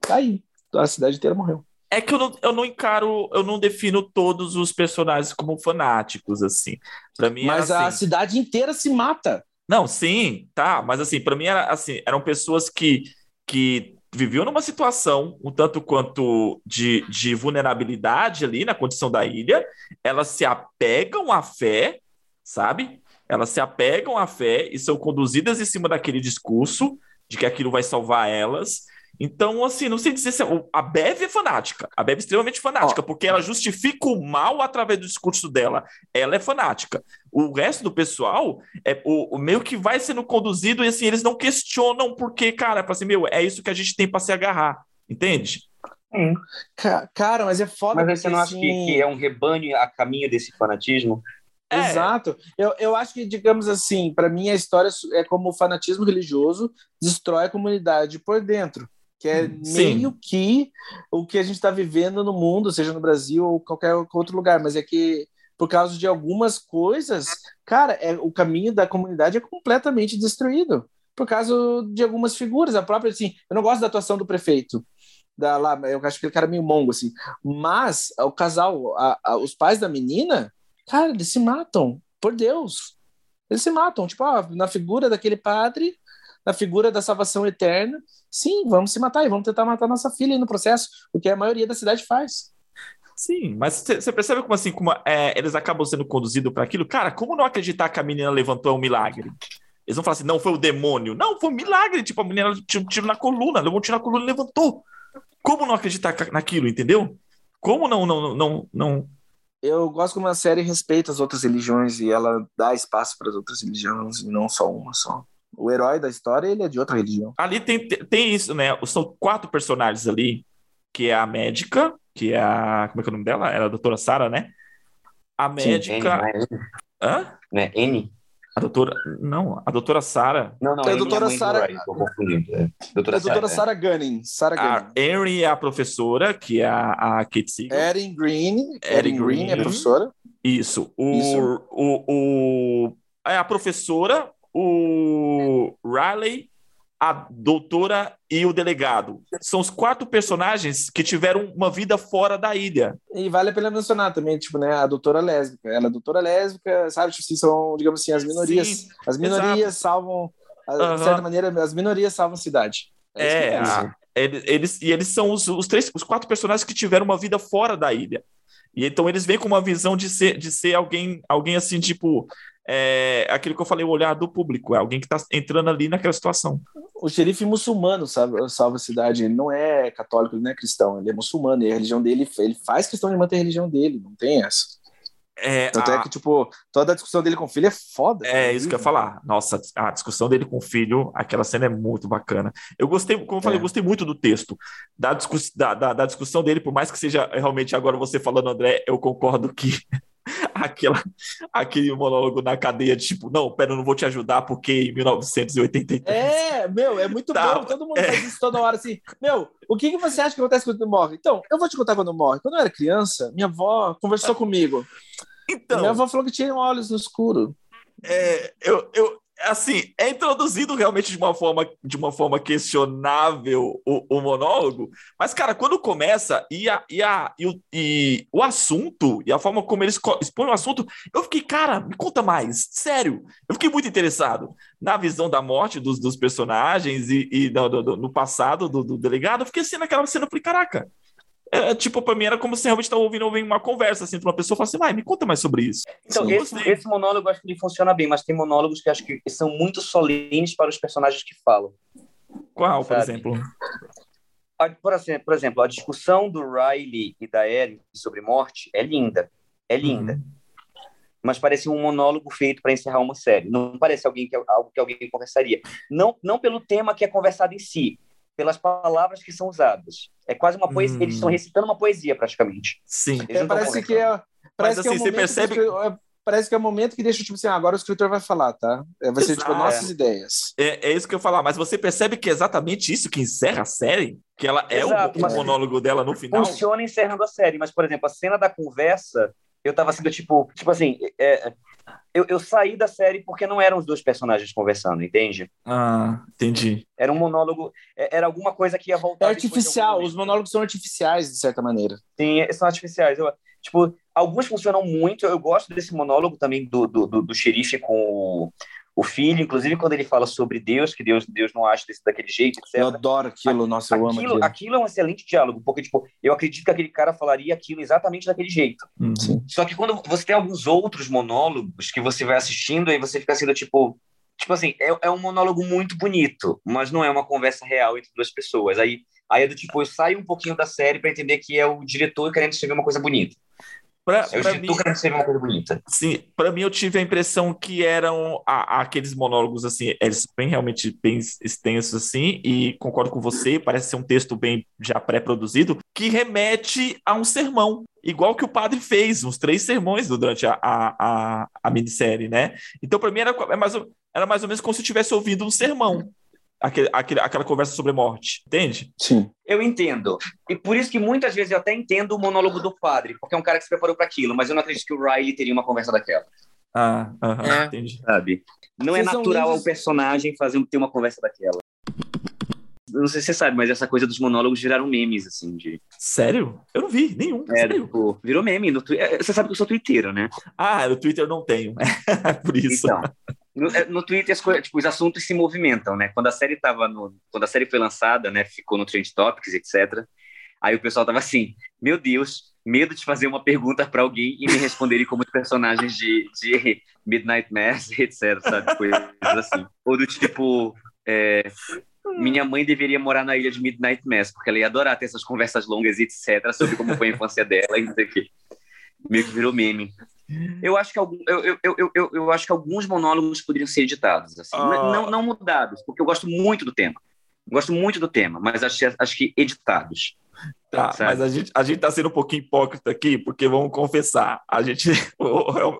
tá aí. A cidade inteira morreu. É que eu não, eu não encaro, eu não defino todos os personagens como fanáticos, assim. Pra mim Mas a assim. cidade inteira se mata. Não, sim, tá, mas assim, pra mim era assim, eram pessoas que, que viviam numa situação um tanto quanto de, de vulnerabilidade ali na condição da ilha, elas se apegam à fé, sabe? Elas se apegam à fé e são conduzidas em cima daquele discurso de que aquilo vai salvar elas. Então, assim, não sei dizer se a Bev é fanática. A Bev é extremamente fanática, porque ela justifica o mal através do discurso dela. Ela é fanática. O resto do pessoal é o, o meio que vai sendo conduzido e assim, eles não questionam porque, cara, para assim, meu, é isso que a gente tem para se agarrar. Entende? Ca- Cara, mas é foda. Mas você não acha que, assim, que é um rebanho a caminho desse fanatismo? É. Exato. Eu, eu acho que, digamos assim, para mim a história é como o fanatismo religioso destrói a comunidade por dentro. Que é Sim. meio que o que a gente está vivendo no mundo, seja no Brasil ou qualquer outro lugar. Mas é que, por causa de algumas coisas, cara, é, o caminho da comunidade é completamente destruído. Por causa de algumas figuras. A própria, assim, eu não gosto da atuação do prefeito. Da, lá, eu acho que aquele cara meio mongo, assim. Mas o casal, a- a- os pais da menina, Cara, eles se matam, por Deus. Eles se matam, tipo, ó, na figura daquele padre, na figura da salvação eterna. Sim, vamos se matar e vamos tentar matar nossa filha no processo, o que a maioria da cidade faz. Sim, mas você percebe como assim, como é, eles acabam sendo conduzidos para aquilo? Cara, como não acreditar que a menina levantou é um milagre? Eles vão falar assim, não foi o demônio. Não, foi um milagre. Tipo, a menina tinha um tiro na coluna, levou um tiro na coluna e levantou. Como não acreditar naquilo, entendeu? Como não, não, não, não, Eu gosto como a série respeita as outras religiões e ela dá espaço para as outras religiões e não só uma só. O herói da história, ele é de outra religião. Ali tem, tem isso, né? São quatro personagens ali, que é a médica, que é a. Como é que é o nome dela? Era a doutora Sara, né? A médica. é N? Hã? Né? N? A doutora. Não, a doutora Sara. Não, não, É a doutora é a mãe do Sarah- Ryan, tô confundindo. É. Doutora, a doutora Sarah, Sarah Gunning. Sarah A Gunning. Henry é a professora, que é a, a Kate Siegel. Erin Green. Erin Erin Green é Green. professora. Isso. O, Isso. O, o, é a professora, o Riley, a doutora e o delegado. São os quatro personagens que tiveram uma vida fora da ilha. E vale a pena mencionar também, tipo, né, a doutora lésbica. Ela é doutora lésbica, sabe? Tipo, são, digamos assim, as minorias. Sim, as minorias salvam, a- Aham. de certa maneira, as minorias salvam a cidade. É, penso. a- eles, eles- e eles são os, os três, os quatro personagens que tiveram uma vida fora da ilha. E então eles vêm com uma visão de ser, de ser alguém, alguém assim, tipo, é aquilo que eu falei, o olhar do público, é alguém que está entrando ali naquela situação. O xerife muçulmano sabe, salva a cidade, ele não é católico, ele não é cristão, ele é muçulmano, e a religião dele, ele faz questão de manter a religião dele, não tem essa. É, Tanto é a... é que, tipo, toda a discussão dele com o filho é foda. É, isso que eu ia falar. Nossa, a discussão dele com o filho, aquela cena é muito bacana. Eu gostei, como eu falei, é. eu gostei muito do texto, da, discuss... da, da, da, discussão dele, por mais que seja realmente agora você falando, André, eu concordo que aquela, aquele monólogo na cadeia, de, tipo, não, pera, eu não vou te ajudar porque em 1983. É, meu, é muito tá, bom. Todo mundo é. faz isso toda hora assim. Meu, o que, que você acha que acontece quando morre? Então, eu vou te contar quando morre. Quando eu era criança, minha avó conversou comigo. Então. Minha avó falou que tinha olhos no escuro. É, eu, eu, assim, é introduzido realmente de uma forma, de uma forma questionável o, o monólogo, mas, cara, quando começa e, a, e, a, e, o, e o assunto, e a forma como eles expõem o assunto, eu fiquei, cara, me conta mais, sério, eu fiquei muito interessado na visão da morte dos, dos personagens e, e no, no, passado do, do, delegado, eu fiquei assim naquela cena, eu falei, caraca, é, tipo, pra mim era como se realmente estava ouvindo, ouvindo uma conversa, assim, uma pessoa falar assim, vai, me conta mais sobre isso. Então, esse, esse, monólogo acho que ele funciona bem, mas tem monólogos que acho que são muito solenes para os personagens que falam. Qual, sabe? por exemplo? Por, assim, por exemplo, a discussão do Riley e da Erin sobre morte é linda. É linda. Uhum. Mas parece um monólogo feito para encerrar uma série. Não parece alguém que, algo que alguém conversaria. Não, não pelo tema que é conversado em si, pelas palavras que são usadas. É quase uma poesia, hum. eles estão recitando uma poesia praticamente. Sim. É, parece que é, parece Mas, que assim, é um você percebe que, é, parece que é o momento que deixa tipo assim, ah, agora o escritor vai falar, tá? É, vai ser tipo nossas ideias. É, é isso que eu ia falar, mas você percebe que é exatamente isso que encerra a série? Que ela é Exato, o, o monólogo dela no final? Funciona encerrando a série, mas por exemplo, a cena da conversa, eu tava sendo tipo, tipo assim, é, eu, eu saí da série porque não eram os dois personagens conversando, entende? Ah, entendi. Era um monólogo, é, era alguma coisa que ia voltar. É artificial, os monólogos são artificiais, de certa maneira. Sim, são artificiais. Eu, tipo, alguns funcionam muito, eu gosto desse monólogo também do, do, do, do xerife com o, o filho, inclusive quando ele fala sobre Deus, que Deus, Deus não acha desse daquele jeito, etc. Eu adoro aquilo, nossa, eu aquilo, amo aquilo. Aquilo é um excelente diálogo, porque tipo, eu acredito que aquele cara falaria aquilo exatamente daquele jeito. Hum, sim. Só que quando você tem alguns outros monólogos que você vai assistindo, aí você fica sendo tipo, tipo assim, é, é um monólogo muito bonito, mas não é uma conversa real entre duas pessoas. Aí, aí é do tipo, eu saio um pouquinho da série para entender que é o diretor querendo escrever uma coisa bonita. Pra, eu pra mim, ser uma coisa bonita. Sim, para mim eu tive a impressão que eram a, aqueles monólogos assim, eles bem realmente bem extensos assim, e concordo com você, parece ser um texto bem já pré-produzido, que remete a um sermão, igual que o padre fez, uns três sermões durante a, a, a, a minissérie, né? Então, para mim era, é mais, era mais ou menos como se eu estivesse ouvindo um sermão aquele, aquele, aquela conversa sobre morte, entende? Sim. Eu entendo. E por isso que muitas vezes eu até entendo o monólogo do padre, porque é um cara que se preparou para aquilo, mas eu não acredito que o Riley teria uma conversa daquela. Ah, uh -huh, é. entendi. Sabe? Não é Vocês é natural ao personagem fazer ter uma conversa daquela. Não sei se você sabe, mas essa coisa dos monólogos viraram memes, assim, de... Sério? Eu não vi nenhum. É, tipo, virou meme. No tu... É, você sabe que eu sou twitteiro, né? Ah, no Twitter eu não tenho. Por isso. Então, no, é, no Twitter as coisas, tipo, os assuntos se movimentam, né? Quando a série tava no, quando a série foi lançada, né, ficou no Trend Topics, etc. Aí o pessoal tava assim: "Meu Deus, medo de fazer uma pergunta para alguém e me responderem como os personagens de, de Midnight Mass, etc, sabe? Coisas assim. Ou do tipo, é, minha mãe deveria morar na ilha de Midnight Mass, porque ela ia adorar ter essas conversas longas etc, sobre como foi a infância dela e não sei o quê. Meio que virou meme. Eu acho que, algum, eu, eu, eu, eu, eu acho que alguns monólogos poderiam ser editados, assim. Ah. não, não mudados, porque eu gosto muito do tema. Gosto muito do tema, mas acho, acho que editados. Tá, mas a gente, a gente tá sendo um pouquinho hipócrita aqui, porque vamos confessar, a gente,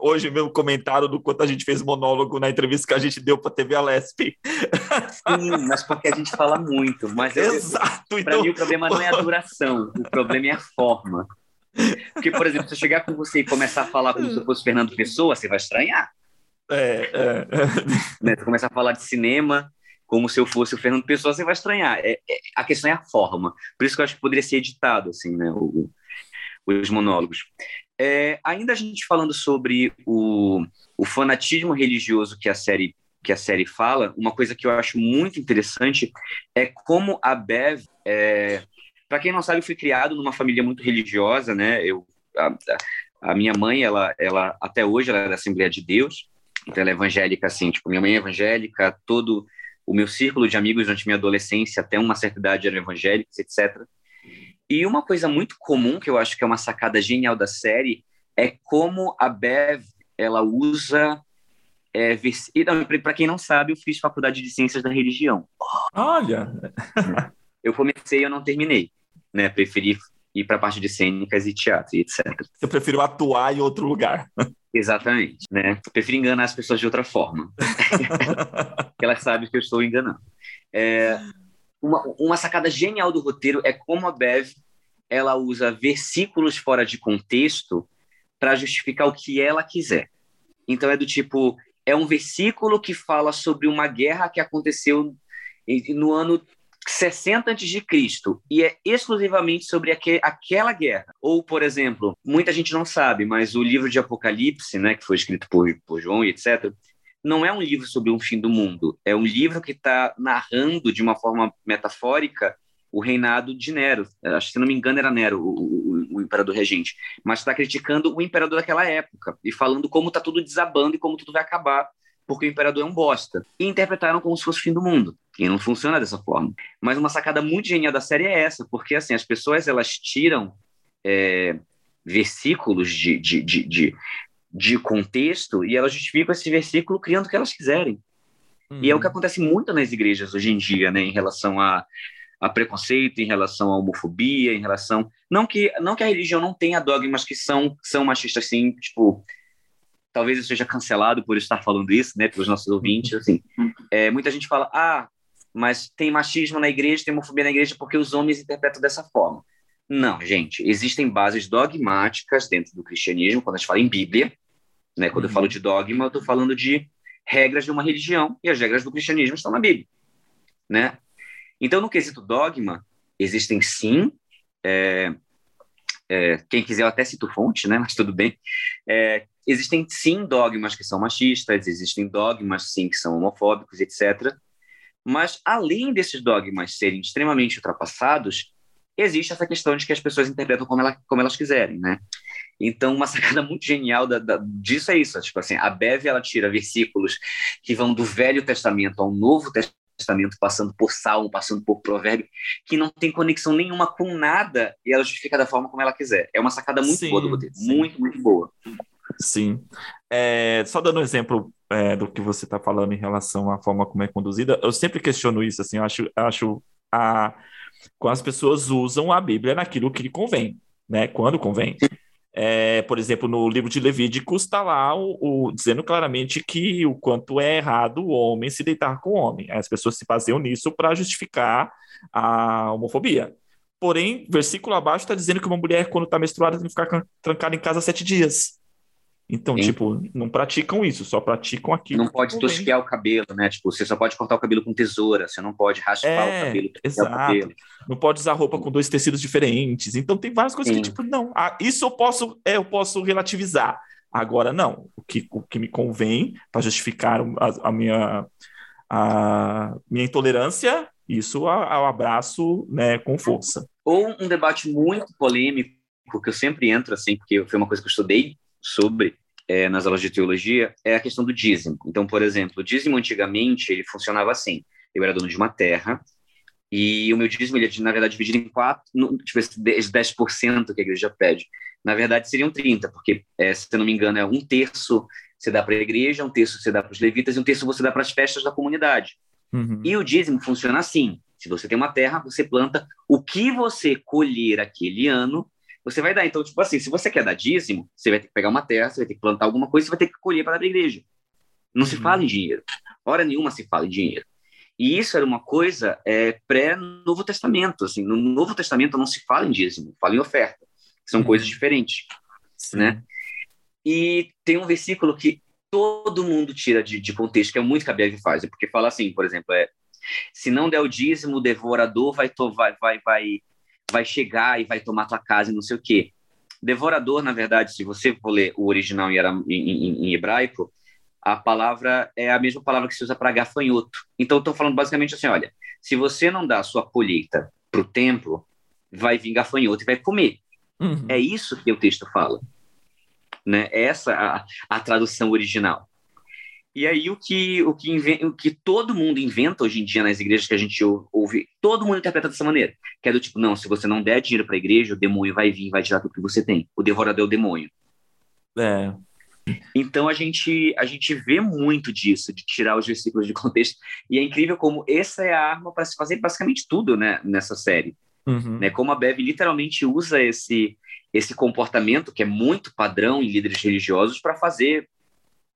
hoje meu comentário do quanto a gente fez monólogo na entrevista que a gente deu para TV Alesp. Sim, mas porque a gente fala muito, mas Exato, para então... mim o problema não é a duração, o problema é a forma. Porque, por exemplo, se eu chegar com você e começar a falar como se eu fosse Fernando Pessoa, você vai estranhar. É, é. Né? Se começar a falar de cinema como se eu fosse o Fernando Pessoa, você vai estranhar. É, é, a questão é a forma. Por isso que eu acho que poderia ser editado, assim, né, o, os monólogos. É, ainda a gente falando sobre o, o fanatismo religioso que a série que a série fala, uma coisa que eu acho muito interessante é como a Bev é, para quem não sabe, eu fui criado numa família muito religiosa, né? Eu, a, a minha mãe, ela, ela até hoje ela é da Assembleia de Deus Então ela é evangélica, assim, tipo, minha mãe é evangélica, todo o meu círculo de amigos durante minha adolescência, até uma certa idade, eram evangélicos, etc. E uma coisa muito comum, que eu acho que é uma sacada genial da série, é como a Bev, ela usa... É, Para quem não sabe, eu fiz faculdade de Ciências da Religião. Olha! Eu comecei e eu não terminei. Né? Preferi ir para a parte de cênicas e teatro e etc. Eu prefiro atuar em outro lugar. Exatamente, né? Eu prefiro enganar as pessoas de outra forma. Elas sabem que eu estou enganando. É, uma, uma sacada genial do roteiro é como a Bev ela usa versículos fora de contexto para justificar o que ela quiser. Então é do tipo, é um versículo que fala sobre uma guerra que aconteceu no ano 60 a.C. e é exclusivamente sobre aqu aquela guerra. Ou, por exemplo, muita gente não sabe, mas o livro de Apocalipse, né, que foi escrito por, por João e etc., não é um livro sobre um fim do mundo. É um livro que está narrando de uma forma metafórica o reinado de Nero. Acho que, se não me engano, era Nero, o, o, o imperador regente. Mas está criticando o imperador daquela época e falando como está tudo desabando e como tudo vai acabar porque o imperador é um bosta. E interpretaram como se fosse o fim do mundo. E não funciona dessa forma. Mas uma sacada muito genial da série é essa, porque assim, as pessoas elas tiram é, versículos de, de, de, de, de contexto e elas justificam esse versículo criando o que elas quiserem. Uhum. E é o que uhum. acontece muito nas igrejas hoje em dia, né, em relação a, a preconceito, em relação à homofobia, em relação não que não que a religião não tenha dogmas que são são machistas sim, tipo talvez eu seja cancelado por estar falando isso, né, pelos nossos ouvintes, assim, é, muita gente fala, ah, mas tem machismo na igreja, tem homofobia na igreja porque os homens interpretam dessa forma. Não, gente, existem bases dogmáticas dentro do cristianismo, quando a gente fala em Bíblia, né, quando uhum. eu falo de dogma, eu estou falando de regras de uma religião, e as regras do cristianismo estão na Bíblia, né? Então, no quesito dogma, existem sim é, é, quem quiser eu até cito fonte, né, mas tudo bem, é, existem sim dogmas que são machistas, existem dogmas sim que são homofóbicos, etc. Mas além desses dogmas serem extremamente ultrapassados, existe essa questão de que as pessoas interpretam como, ela, como elas quiserem, né? Então, uma sacada muito genial da, da, disso é isso. Tipo assim, a Bev, ela tira versículos que vão do Velho Testamento ao Novo Testamento Testamento, passando por Salmo, passando por Provérbio, que não tem conexão nenhuma com nada e ela justifica da forma como ela quiser. É uma sacada muito sim, boa do roteiro, muito, muito boa. Sim. É, só dando um exemplo é, do que você está falando em relação à forma como é conduzida, eu sempre questiono isso, assim, eu acho, acho a, quando as pessoas usam a Bíblia naquilo que lhe convém, né, quando convém. É, por exemplo, no livro de Levíticos está lá o, o, dizendo claramente que o quanto é errado o homem se deitar com o homem. As pessoas se baseiam nisso para justificar a homofobia. Porém, versículo abaixo está dizendo que uma mulher, quando está menstruada, tem que ficar trancada em casa sete dias. Então, Sim. tipo, não praticam isso, só praticam aquilo. Não pode tosquear o cabelo, né? Tipo, você só pode cortar o cabelo com tesoura, você não pode raspar é, o cabelo, exato. o cabelo. Não pode usar roupa com dois tecidos diferentes. Então tem várias coisas Sim. que, tipo, não, ah, isso eu posso, é, eu posso relativizar. Agora, não. O que, o que me convém para justificar a, a, minha, a minha intolerância, isso eu abraço né, com força. Ou um debate muito polêmico, que eu sempre entro, assim, porque foi uma coisa que eu estudei sobre, é, nas aulas de teologia é a questão do dízimo. Então, por exemplo, o dízimo antigamente ele funcionava assim: eu era dono de uma terra e o meu dízimo ele é, na verdade, dividido em quatro, no, tipo, esse 10% que a igreja pede. Na verdade, seriam 30%, porque, é, se eu não me engano, é um terço você dá para a igreja, um terço você dá para os levitas e um terço você dá para as festas da comunidade. Uhum. E o dízimo funciona assim: se você tem uma terra, você planta o que você colher aquele ano, você vai dar. Então, tipo assim, se você quer dar dízimo, você vai ter que pegar uma terra, você vai ter que plantar alguma coisa, você vai ter que colher para dar igreja. Não uhum. se fala em dinheiro. Hora nenhuma se fala em dinheiro. E isso era uma coisa é, pré-Novo Testamento. Assim, no Novo Testamento não se fala em dízimo, fala em oferta. São uhum. coisas diferentes, Sim. né? E tem um versículo que todo mundo tira de, de contexto, que é muito que a Bíblia faz, porque fala assim, por exemplo, é, se não der o dízimo, o devorador vai, vai, vai, vai vai chegar e vai tomar tua casa e não sei o quê. Devorador, na verdade, se você for ler o original em, em, em hebraico, a palavra é a mesma palavra que se usa para gafanhoto. Então, estou falando basicamente assim: olha, se você não dá a sua colheita para o templo, vai vir gafanhoto e vai comer. Uhum. É isso que o texto fala. Né? Essa a, a tradução original. E aí o que, o que, inventa, o que todo mundo inventa hoje em dia nas igrejas que a gente ouve, todo mundo interpreta dessa maneira. Que é do tipo, não, se você não der dinheiro para a igreja, o demônio vai vir e vai tirar tudo que você tem. O devorador é o demônio. É. Então a gente a gente vê muito disso, de tirar os versículos de contexto. E é incrível como essa é a arma para se fazer basicamente tudo né, nessa série. Uhum. Né? Como a Bev literalmente usa esse, esse comportamento, que é muito padrão em líderes religiosos, para fazer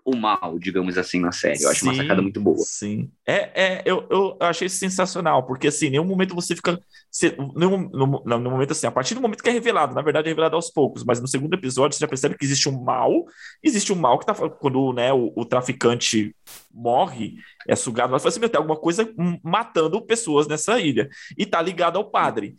o mal, digamos assim, na série. Eu acho sim, uma sacada muito boa. Sim. É, é eu, eu achei sensacional, porque assim, nenhum momento você fica. Você, nenhum, no, no, momento assim, a partir do momento que é revelado, na verdade é revelado aos poucos, mas no segundo episódio você já percebe que existe um mal, existe um mal que tá. Quando né, o, o traficante morre, é sugado, mas assim, tem alguma coisa matando pessoas nessa ilha. E tá ligado ao padre.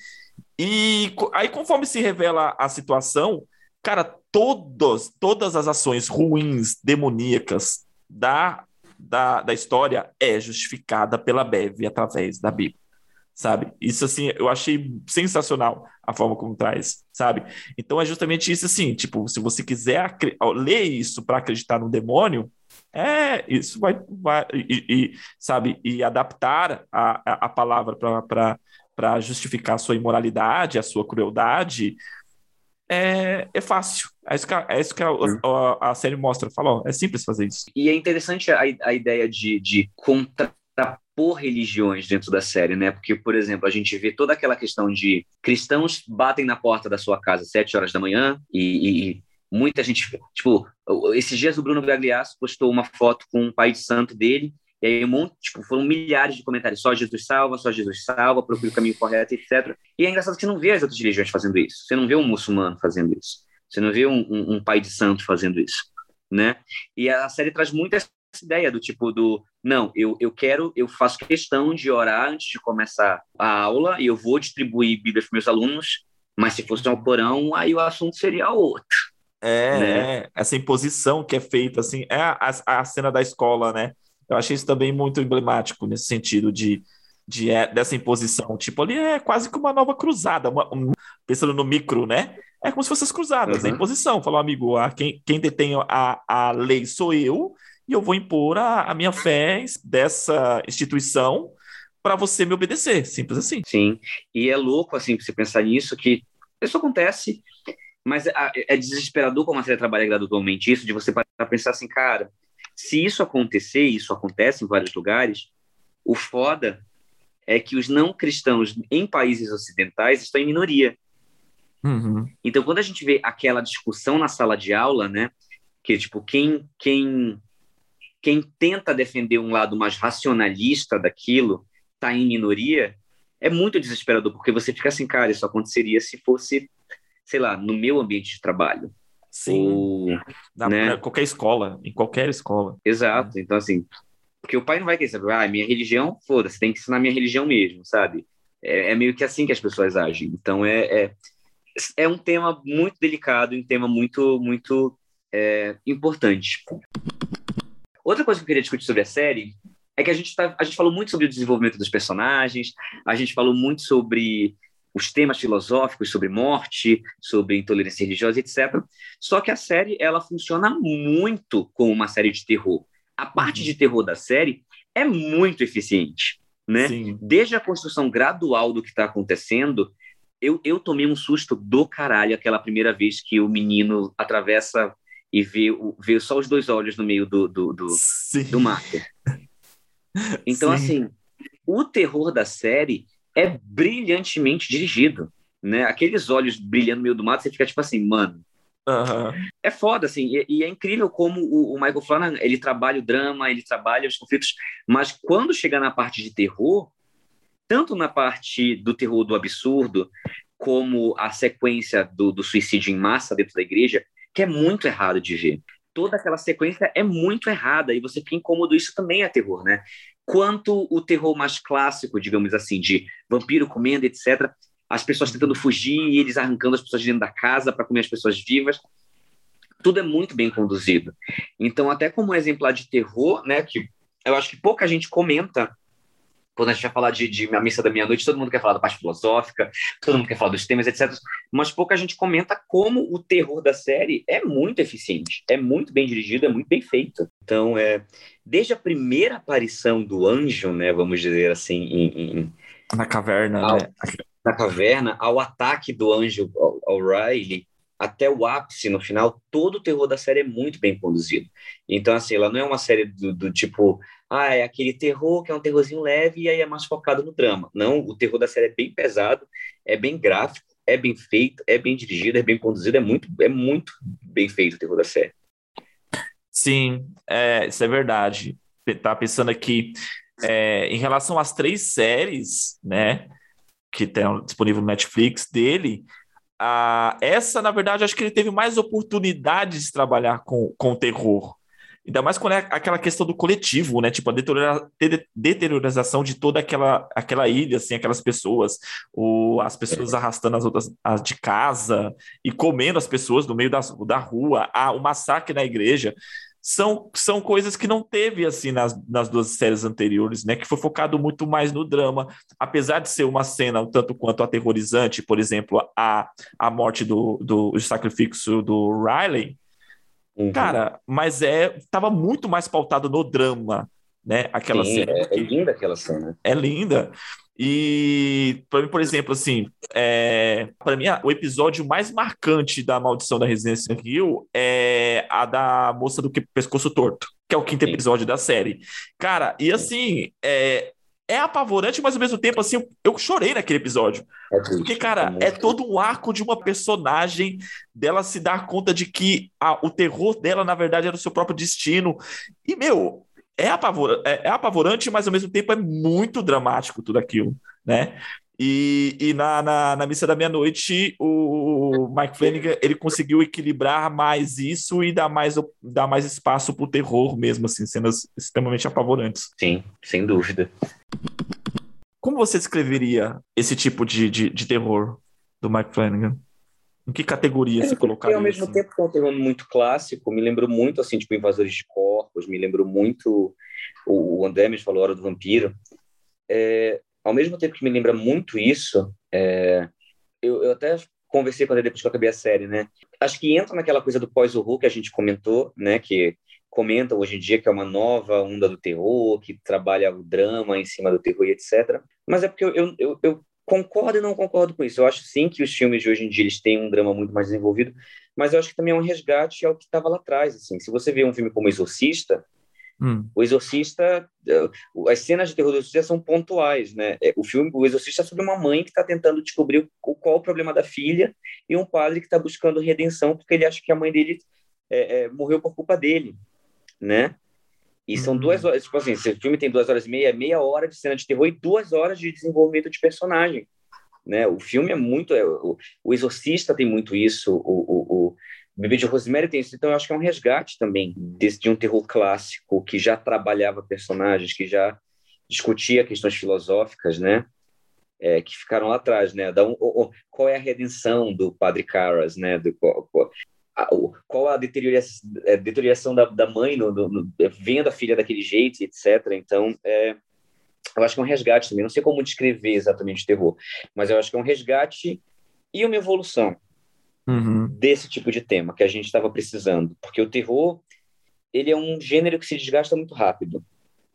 E aí, conforme se revela a situação, cara, todos, todas as ações ruins, demoníacas da, da, da história é justificada pela Bev através da Bíblia, sabe? Isso, assim, eu achei sensacional a forma como traz, sabe? Então é justamente isso, assim, tipo, se você quiser ler isso para acreditar no demônio, é, isso vai, vai e, e, sabe, e adaptar a, a, a palavra para justificar a sua imoralidade, a sua crueldade, é, é fácil. É isso que, a, é isso que a, a, a série mostra. Fala, ó, é simples fazer isso. E é interessante a, a ideia de, de contrapor religiões dentro da série, né? Porque, por exemplo, a gente vê toda aquela questão de cristãos batem na porta da sua casa às sete horas da manhã e, e muita gente, tipo, esses dias o Bruno Gagliasso postou uma foto com um pai de santo dele e aí um monte, tipo, foram milhares de comentários, só Jesus salva, só Jesus salva, procure o caminho correto, etc. E é engraçado que você não vê as outras religiões fazendo isso. Você não vê um muçulmano fazendo isso. Você não vê um, um, um pai de santo fazendo isso, né? E a série traz muito essa ideia do tipo do não, eu, eu quero, eu faço questão de orar antes de começar a aula e eu vou distribuir Bíblia para meus alunos, mas se fosse um porão, aí o assunto seria outro. É, né? é, essa imposição que é feita, assim, é a, a cena da escola, né? Eu achei isso também muito emblemático nesse sentido de, de é, dessa imposição. Tipo, ali é quase que uma nova cruzada, uma, um, pensando no micro, né? É como se fossem as cruzadas, uhum. a imposição. Falou, amigo, a, quem, quem detém a, a lei sou eu, e eu vou impor a, a minha fé dessa instituição para você me obedecer. Simples assim. Sim, e é louco, assim, você pensar nisso, que isso acontece, mas é, é desesperador como a série trabalha gradualmente isso, de você para pensar assim, cara, se isso acontecer, isso acontece em vários lugares, o foda é que os não cristãos em países ocidentais estão em minoria. Uhum. Então, quando a gente vê aquela discussão na sala de aula, né, que tipo quem quem quem tenta defender um lado mais racionalista daquilo está em minoria, é muito desesperador porque você fica assim, cara, isso aconteceria se fosse, sei lá, no meu ambiente de trabalho. Sim. Ou, Na, né? qualquer escola, em qualquer escola. Exato. Então, assim, porque o pai não vai querer saber, ah, minha religião, foda-se, tem que ensinar minha religião mesmo, sabe? É, é, meio que assim que as pessoas agem. Então, é, é, é um tema muito delicado, um tema muito, muito é, importante. Outra coisa que eu queria discutir sobre a série é que a gente, tá, a gente falou muito sobre o desenvolvimento dos personagens, a gente falou muito sobre os temas filosóficos sobre morte, sobre intolerância religiosa, etc. Só que a série ela funciona muito como uma série de terror. A parte uhum. de terror da série é muito eficiente, né? Sim. Desde a construção gradual do que está acontecendo, eu, eu tomei um susto do caralho aquela primeira vez que o menino atravessa e vê, vê só os dois olhos no meio do, do, do, do mato. Então, Sim. assim, o terror da série é brilhantemente dirigido, né? Aqueles olhos brilhando no meio do mato, você fica tipo assim, mano. Uhum. É foda, assim, e, e, é incrível como o, o, Michael Flanagan, ele trabalha o drama, ele trabalha os conflitos, mas quando chega na parte de terror, tanto na parte do terror do absurdo, como a sequência do, do suicídio em massa dentro da igreja, que é muito errado de ver. Toda aquela sequência é muito errada, e você fica incômodo, isso também é terror, né? Quanto o terror mais clássico, digamos assim, de vampiro comendo, etc. As pessoas tentando fugir e eles arrancando as pessoas dentro da casa para comer as pessoas vivas. Tudo é muito bem conduzido. Então, até como um exemplar de terror, né, que eu acho que pouca gente comenta, quando a gente vai falar de, de A Missa da Meia-Noite, todo mundo quer falar da parte filosófica, todo mundo quer falar dos temas, etc. Mas pouca gente comenta como o terror da série é muito eficiente, é muito bem dirigido, é muito bem feito. Então, é, desde a primeira aparição do anjo, né, vamos dizer assim, em, em na caverna, ao, né? Na caverna, ao ataque do anjo ao, ao Riley, até o ápice no final, todo o terror da série é muito bem conduzido. Então, assim, ela não é uma série do, do, tipo, ah, é aquele terror que é um terrorzinho leve e aí é mais focado no drama. Não, o terror da série é bem pesado, é bem gráfico, é bem feito, é bem dirigido, é bem conduzido, é muito, é muito bem feito o terror da série. Sim, é, isso é verdade. Tá pensando aqui, é, em relação às três séries, né, que tem disponível no Netflix dele, a, essa, na verdade, acho que ele teve mais oportunidades de trabalhar com, com o terror. Ainda mais quando é aquela questão do coletivo, né? Tipo, a deteriora, deteriorização de toda aquela, aquela ilha, assim, aquelas pessoas, o, as pessoas é. arrastando as outras as de casa e comendo as pessoas no meio das, da rua, a, o massacre na igreja são, são coisas que não teve assim nas, nas duas séries anteriores, né? Que foi focado muito mais no drama, apesar de ser uma cena um tanto quanto aterrorizante, por exemplo, a, a morte do, do sacrifício do Riley. Uhum. Cara, mas é tava muito mais pautado no drama, né? Aquela Sim, cena. É, é linda aquela cena. É linda. E, para mim, por exemplo, assim, é, para mim, o episódio mais marcante da Maldição da Residência Rio é a da moça do pescoço torto, que é o quinto Sim. episódio da série. Cara, e assim, é, é apavorante, mas ao mesmo tempo, assim, eu, chorei naquele episódio. É porque, cara, é, é todo um arco de uma personagem dela se dar conta de que a, o terror dela, na verdade, era o seu próprio destino. E, meu, é, apavor, é, é, apavorante, mas ao mesmo tempo é muito dramático tudo aquilo, né? E, e na, na, na Missa da Meia-Noite, o Mike Flanagan, ele conseguiu equilibrar mais isso e dar mais, dar mais espaço para o terror mesmo, assim, cenas extremamente apavorantes. Sim, sem dúvida. Como você descreveria esse tipo de, de, de terror do Mike Flanagan? Em que categoria é, você colocaria? Ao mesmo assim? tempo que é um terror muito clássico, me lembrou muito, assim, tipo, Invasores de Corpos, me lembrou muito o, André me falou Hora do Vampiro. É, ao mesmo tempo que me lembra muito isso, é, eu, eu, até conversei com ele depois que eu acabei a série, né? Acho que entra naquela coisa do pós-horror que a gente comentou, né? Que comentam hoje em dia que é uma nova onda do terror, que trabalha o drama em cima do terror e etc. Mas é porque eu, eu, eu concordo e não concordo com isso. Eu acho sim que os filmes de hoje em dia eles têm um drama muito mais desenvolvido, mas eu acho que também é um resgate ao que estava lá atrás. Assim, se você vê um filme como Exorcista, hum. o Exorcista, eh, as cenas de terror do Exorcista são pontuais, né? É, o filme, o Exorcista é sobre uma mãe que está tentando descobrir qual o problema da filha e um padre que está buscando redenção porque ele acha que a mãe dele é, é, morreu por culpa dele, né? E são duas uhum. horas, tipo assim, se o filme tem duas horas e meia, é meia hora de cena de terror e duas horas de desenvolvimento de personagem. Né? O filme é muito. É, o, o Exorcista tem muito isso, o, o, o Bebê de Rosemary tem isso. Então, eu acho que é um resgate também desse, de um terror clássico que já trabalhava personagens, que já discutia questões filosóficas, né? É, que ficaram lá atrás, né? Da, um, qual é a redenção do Padre Carras, né? Do, qual a deterioração, é, deterioração da, da mãe no, no, no, vendo a filha daquele jeito, etc. Então, é, eu acho que é um resgate também. Não sei como descrever exatamente o terror, mas eu acho que é um resgate e uma evolução uhum. desse tipo de tema que a gente estava precisando, porque o terror ele é um gênero que se desgasta muito rápido,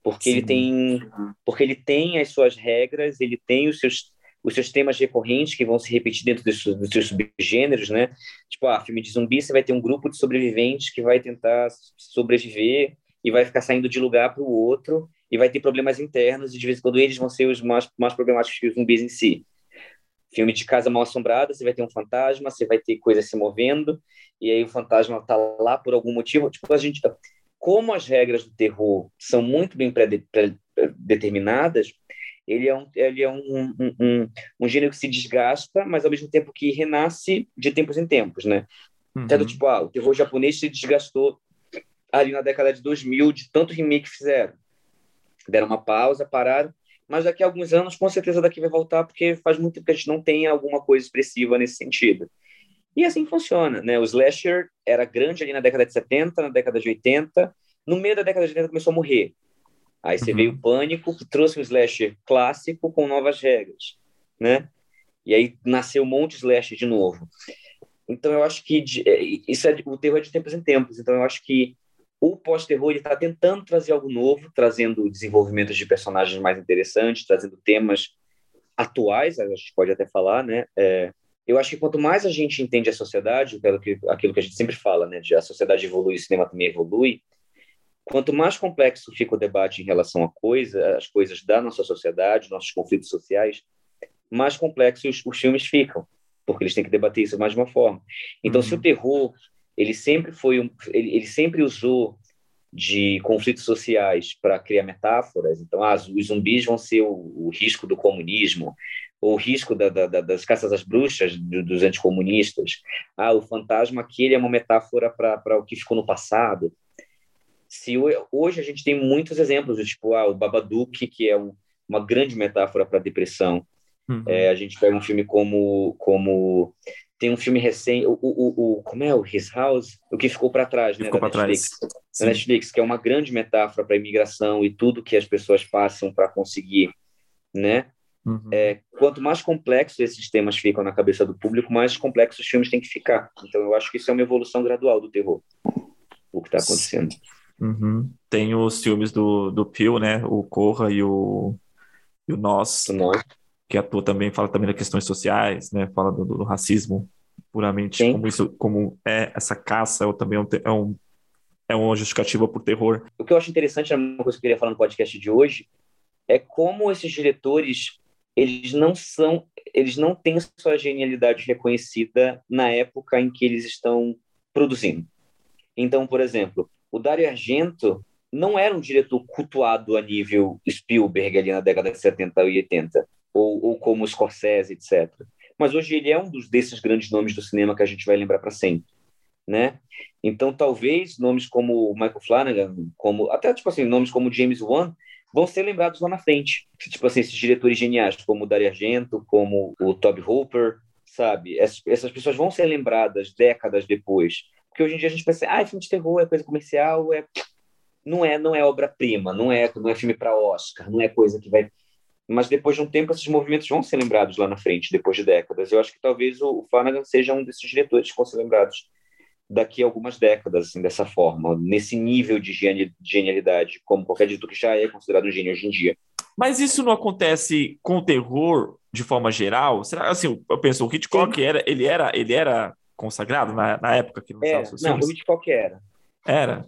porque Sim. ele tem porque ele tem as suas regras, ele tem os seus os seus temas recorrentes que vão se repetir dentro dos, dos seus subgêneros, né? Tipo, ah, filme de zumbi, você vai ter um grupo de sobreviventes que vai tentar sobreviver e vai ficar saindo de lugar para o outro e vai ter problemas internos e de vez em quando eles vão ser os mais, mais problemáticos que os zumbis em si. Filme de casa mal assombrada, você vai ter um fantasma, você vai ter coisas se movendo e aí o fantasma está lá por algum motivo. Tipo, a gente, como as regras do terror são muito bem pré-determinadas, ele é, um, ele é um, um, um, um, gênero que se desgasta, mas ao mesmo tempo que renasce de tempos em tempos, né? Uhum. Até do tipo, ah, o terror japonês se desgastou ali na década de 2000 de tanto remake que fizeram. Deram uma pausa, pararam, mas daqui a alguns anos, com certeza daqui vai voltar, porque faz muito tempo que a gente não tem alguma coisa expressiva nesse sentido. E assim funciona, né? O slasher era grande ali na década de 70, na década de 80, no meio da década de 80 começou a morrer Aí você uhum. veio o Pânico, que trouxe um slasher clássico com novas regras, né? E aí nasceu um monte de slasher de novo. Então eu acho que de, é, isso é o terror é de tempos em tempos. Então eu acho que o pós-terror está tentando trazer algo novo, trazendo desenvolvimentos de personagens mais interessantes, trazendo temas atuais, a gente pode até falar, né? É, eu acho que quanto mais a gente entende a sociedade, aquilo que, aquilo que a gente sempre fala, né? De a sociedade evolui, o cinema também evolui. Quanto mais complexo fica o debate em relação a coisa, as coisas da nossa sociedade, nossos conflitos sociais, mais complexos os filmes ficam, porque eles têm que debater isso mais de uma forma. Então, uhum. se o uhum. terror ele sempre foi um, ele, ele sempre usou de conflitos sociais para criar metáforas. Então, ah, os zumbis vão ser o, o risco do comunismo, ou o risco da, da, das caças às bruxas do, dos anticomunistas. Ah, o fantasma aquele é uma metáfora para o que ficou no passado. Se hoje a gente tem muitos exemplos, tipo ah, o Babadook, que é um, uma grande metáfora para a depressão. Uhum. É, a gente pega um filme como como tem um filme recente, o, o, o, como é o His House, o que ficou para trás, né, ficou da Netflix, da Netflix, que é uma grande metáfora para a imigração e tudo que as pessoas passam para conseguir, né? Uhum. É, quanto mais complexos esses temas ficam na cabeça do público, mais complexos os filmes têm que ficar. Então, eu acho que isso é uma evolução gradual do terror, o que está acontecendo. Uhum. Tem os filmes do, do Pio, né? O Corra e o, e o Nós. Nós que atua também, fala também das questões sociais, né? Fala do, do racismo puramente, Sim. como isso, como é essa caça, ou também é, é, um, é uma justificativa por terror. O que eu acho interessante, uma coisa que eu queria falar no podcast de hoje, é como esses diretores, eles não são, eles não têm sua genialidade reconhecida na época em que eles estão produzindo. Então, por exemplo, o Dario Argento não era um diretor cultuado a nível Spielberg ali na década de 70 e 80 ou, ou como Scorsese, etc. Mas hoje ele é um dos desses grandes nomes do cinema que a gente vai lembrar para sempre, né? Então talvez nomes como Michael Flanagan, como até tipo assim nomes como James Wan vão ser lembrados lá na frente. Tipo assim esses diretores geniais como o Dario Argento, como o Toby Hooper, sabe? Essas, essas pessoas vão ser lembradas décadas depois, porque hoje em dia a gente pensa, ah, é filme de terror, é coisa comercial, é não é não é obra-prima, não é não é filme para Oscar, não é coisa que vai mas depois de um tempo esses movimentos vão ser lembrados lá na frente, depois de décadas. Eu acho que talvez o Flanagan seja um desses diretores que vão ser lembrados daqui a algumas décadas, assim, dessa forma, nesse nível de genialidade, como qualquer diretor que já é considerado um gênio hoje em dia. Mas isso não acontece com o terror de forma geral? Será assim, eu penso, o Hitchcock era, ele era, ele era consagrado na, na época que lançava é, seus Não, filmes? o Hitchcock era. Era.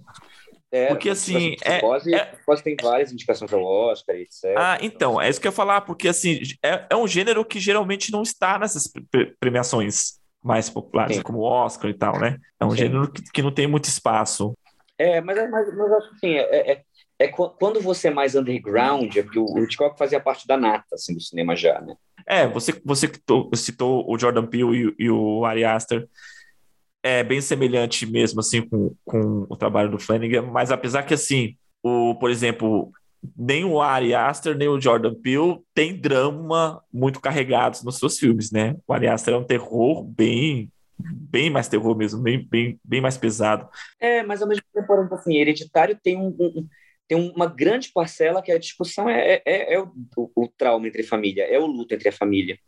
É, porque assim. É, psicose, é, psicose tem várias indicações ao Oscar, etc. Ah, então, é isso que eu ia falar, porque assim, é, é um gênero que geralmente não está nessas premiações mais populares, Sim. como o Oscar e tal, né? É um Sim. gênero que, que não tem muito espaço. É, mas, é, mas, mas acho que assim, é, é, é, quando você é mais underground, é porque o Hitchcock fazia parte da nata assim, do cinema já, né? É, você, você citou o Jordan Peele e, e o Ari Aster é bem semelhante mesmo, assim, com, com o trabalho do Flanagan, mas apesar que, assim, o, por exemplo, nem o Ari Aster, nem o Jordan Peele tem drama muito carregados nos seus filmes, né? O Ari Aster é um terror bem bem mais terror mesmo, bem, bem, bem mais pesado. É, mas ao mesmo tempo, assim, Hereditário tem um, um tem uma grande parcela que a discussão é, é, é o, o, o, trauma entre família, é o luto entre a família.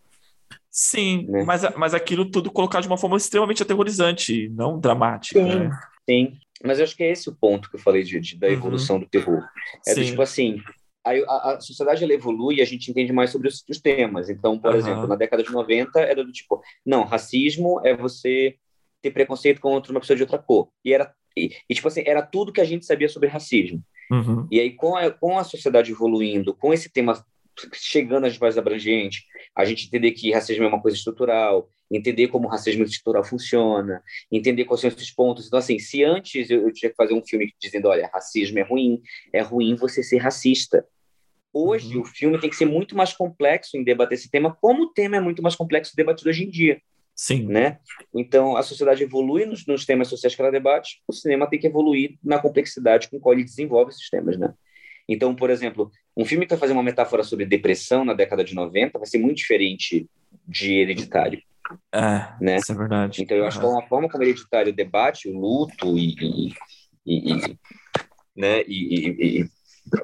Sim, né? mas, mas aquilo tudo colocado de uma forma extremamente aterrorizante, não dramática. Sim, né? sim. Mas eu acho que é esse o ponto que eu falei de, de da uhum. evolução uhum. do terror. É do tipo assim, a, a, a sociedade ela evolui e a gente entende mais sobre os, os temas. Então, por uhum. exemplo, na década de 90 era do tipo, não, racismo é você ter preconceito contra uma pessoa de outra cor. E era e, e tipo assim, era tudo que a gente sabia sobre racismo. Uhum. E aí, com a, com a sociedade evoluindo, com esse tema chegando às mais abrangentes, a gente entender que racismo é uma coisa estrutural, entender como o racismo estrutural funciona, entender quais são esses pontos. Então, assim, se antes eu, eu tinha que fazer um filme dizendo, olha, racismo é ruim, é ruim você ser racista. Hoje, uhum. o filme tem que ser muito mais complexo em debater esse tema, como o tema é muito mais complexo debatido hoje em dia. Sim. Né? Então, a sociedade evolui nos, nos temas sociais que ela debate, o cinema tem que evoluir na complexidade com qual ele desenvolve esses temas, né? Então, por exemplo, um filme que vai fazer uma metáfora sobre depressão na década de 90 vai ser muito diferente de Hereditário. É, né? isso é verdade. Então, eu acho que é uma forma como Hereditário debate o luto e, e, e, e né? E,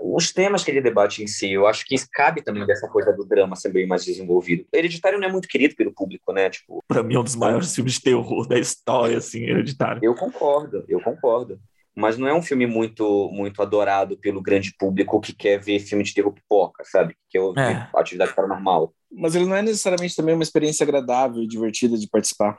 os temas que ele debate em si, eu acho que cabe também dessa coisa do drama ser bem mais desenvolvido. Hereditário não é muito querido pelo público, né? Tipo, pra mim é um dos maiores filmes de terror da história, assim, Hereditário. Eu concordo, eu concordo. Mas não é um filme muito muito adorado pelo grande público que quer ver filme de terror pipoca, sabe? Que ouvir é. atividade paranormal. Mas ele não é necessariamente também uma experiência agradável e divertida de participar.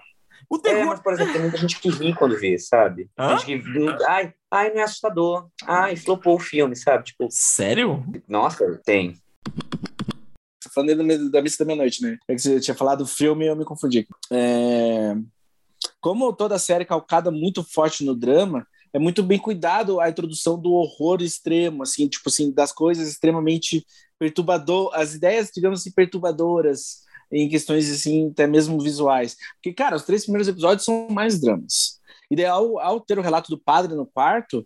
O terror... É, mas, por exemplo, tem muita gente que ri quando vê, sabe? Hã? Gente que... Ai, ai, não é assustador. Ai, flopou o filme, sabe? Tipo... Sério? Nossa, tem. Falando da, da Missa da Meia-Noite, né? É que você tinha falado do filme e eu me confundi. É... Como toda série calcada muito forte no drama, é muito bem cuidado a introdução do horror extremo, assim, tipo assim, das coisas extremamente perturbadoras, as ideias, digamos assim, perturbadoras, em questões assim, até mesmo visuais. Porque, cara, os três primeiros episódios são mais dramas. E daí, ao, ao ter o relato do padre no quarto,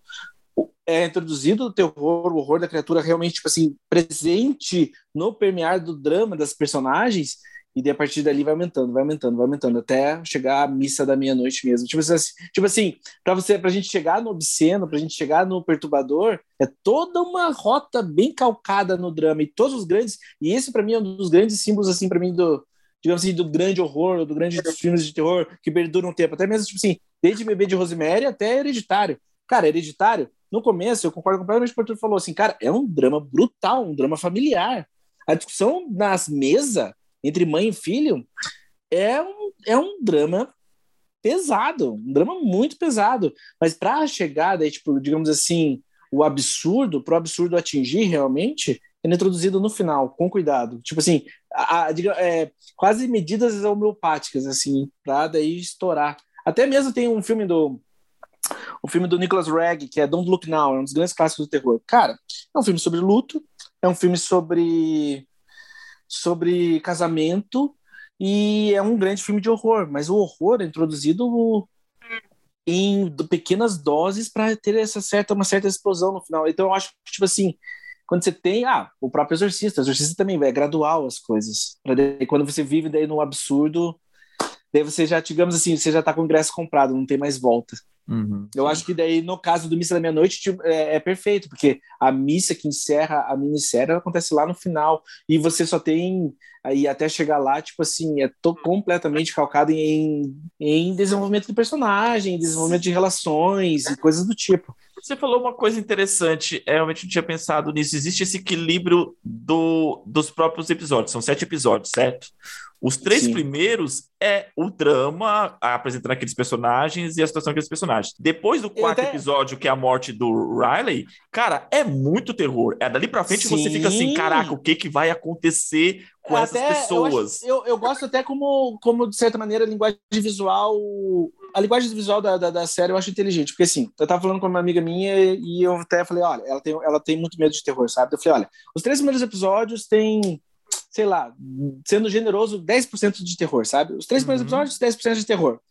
é introduzido o terror, o horror da criatura realmente, tipo assim, presente no permear do drama das personagens, e daí a partir dali vai aumentando, vai aumentando, vai aumentando, até chegar à missa da meia-noite mesmo. Tipo assim, tipo assim para você, pra gente chegar no obsceno, pra gente chegar no perturbador, é toda uma rota bem calcada no drama, e todos os grandes, e esse para mim é um dos grandes símbolos, assim, para mim, do, digamos assim, do grande horror, do grande dos filmes de terror que perduram um tempo, até mesmo, tipo assim, desde Bebê de Rosemary até Hereditário. Cara, Hereditário, no começo, eu concordo completamente com o que o falou, assim, cara, é um drama brutal, um drama familiar. A discussão nas mesas entre mãe e filho é um, é um drama pesado, um drama muito pesado. Mas para a chegada, tipo, digamos assim, o absurdo, para o absurdo atingir realmente, é introduzido no final, com cuidado. Tipo assim, a, a, é, quase medidas homeopáticas, assim, para daí estourar. Até mesmo tem um filme do. O filme do Nicholas Ragg, que é Don't Look Now, é um dos grandes clássicos do terror. Cara, é um filme sobre luto, é um filme sobre sobre casamento e é um grande filme de horror, mas o horror é introduzido em pequenas doses para ter essa certa uma certa explosão no final. Então eu acho que tipo assim, quando você tem, ah, o próprio exorcista, o exorcista também é gradual as coisas. Para quando você vive daí no absurdo, daí você já, digamos assim, você já está com o ingresso comprado, não tem mais volta. Uhum, eu acho que daí, no caso do Missa da Meia-Noite, tipo, é, é, perfeito, porque a missa que encerra a minissérie acontece lá no final, e você só tem aí até chegar lá, tipo assim, é tô completamente calcado em, em desenvolvimento de personagem, desenvolvimento de relações e coisas do tipo. Você falou uma coisa interessante, é, realmente não tinha pensado nisso. Existe esse equilíbrio do, dos próprios episódios, são sete episódios, certo? Os três Sim. primeiros é o drama apresentando aqueles personagens e a situação daqueles personagens. Depois do quarto até... episódio, que é a morte do Riley, cara, é muito terror. É dali pra frente Sim. você fica assim, caraca, o que que vai acontecer com até, essas pessoas? Eu, eu, eu, gosto até como, como, de certa maneira, a linguagem visual a linguagem visual da, da, da, série eu acho inteligente, porque assim, eu tava falando com uma amiga minha e eu até falei, olha, ela tem, ela tem muito medo de terror, sabe? Eu falei, olha, os três primeiros episódios têm, sei lá, sendo generoso, 10% de terror, sabe? Os três primeiros uhum. episódios, 10% de terror.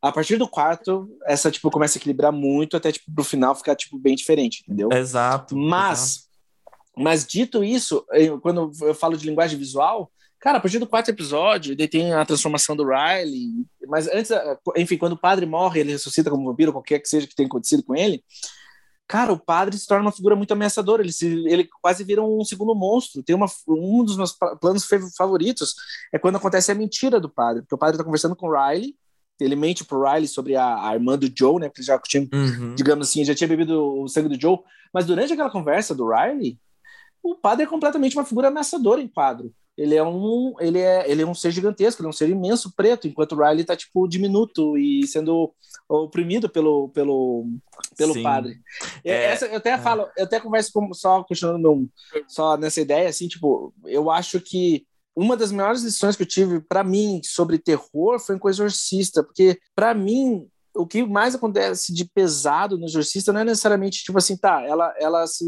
A partir do quarto, essa, tipo, começa a equilibrar muito até, tipo, pro final ficar, tipo, bem diferente, entendeu? Exato. Mas, exato. mas dito isso, eu, quando eu falo de linguagem visual, Cara, a partir do quarto episódio, ele tem a transformação do Riley, mas antes, enfim, quando o padre morre, ele ressuscita como vampiro, qualquer que seja que tenha acontecido com ele. Cara, o padre se torna uma figura muito ameaçadora, ele, se, ele quase vira um segundo monstro. Tem uma, um dos meus planos favoritos é quando acontece a mentira do padre, porque o padre está conversando com o Riley, ele mente pro Riley sobre a, a irmã do Joe, né? Porque já tinha, uhum. digamos assim, já tinha bebido o sangue do Joe. Mas durante aquela conversa do Riley, o padre é completamente uma figura ameaçadora em quadro ele é um ele é ele é um ser gigantesco, ele é um ser imenso preto, enquanto o Riley tá tipo diminuto e sendo oprimido pelo pelo pelo Sim. padre. É, Essa, eu até é. falo, eu até converso com só questionando meu, só nessa ideia assim, tipo, eu acho que uma das maiores lições que eu tive para mim sobre terror foi com o Exorcista, porque para mim o que mais acontece de pesado no exorcista não é necessariamente tipo assim, tá, ela, ela se,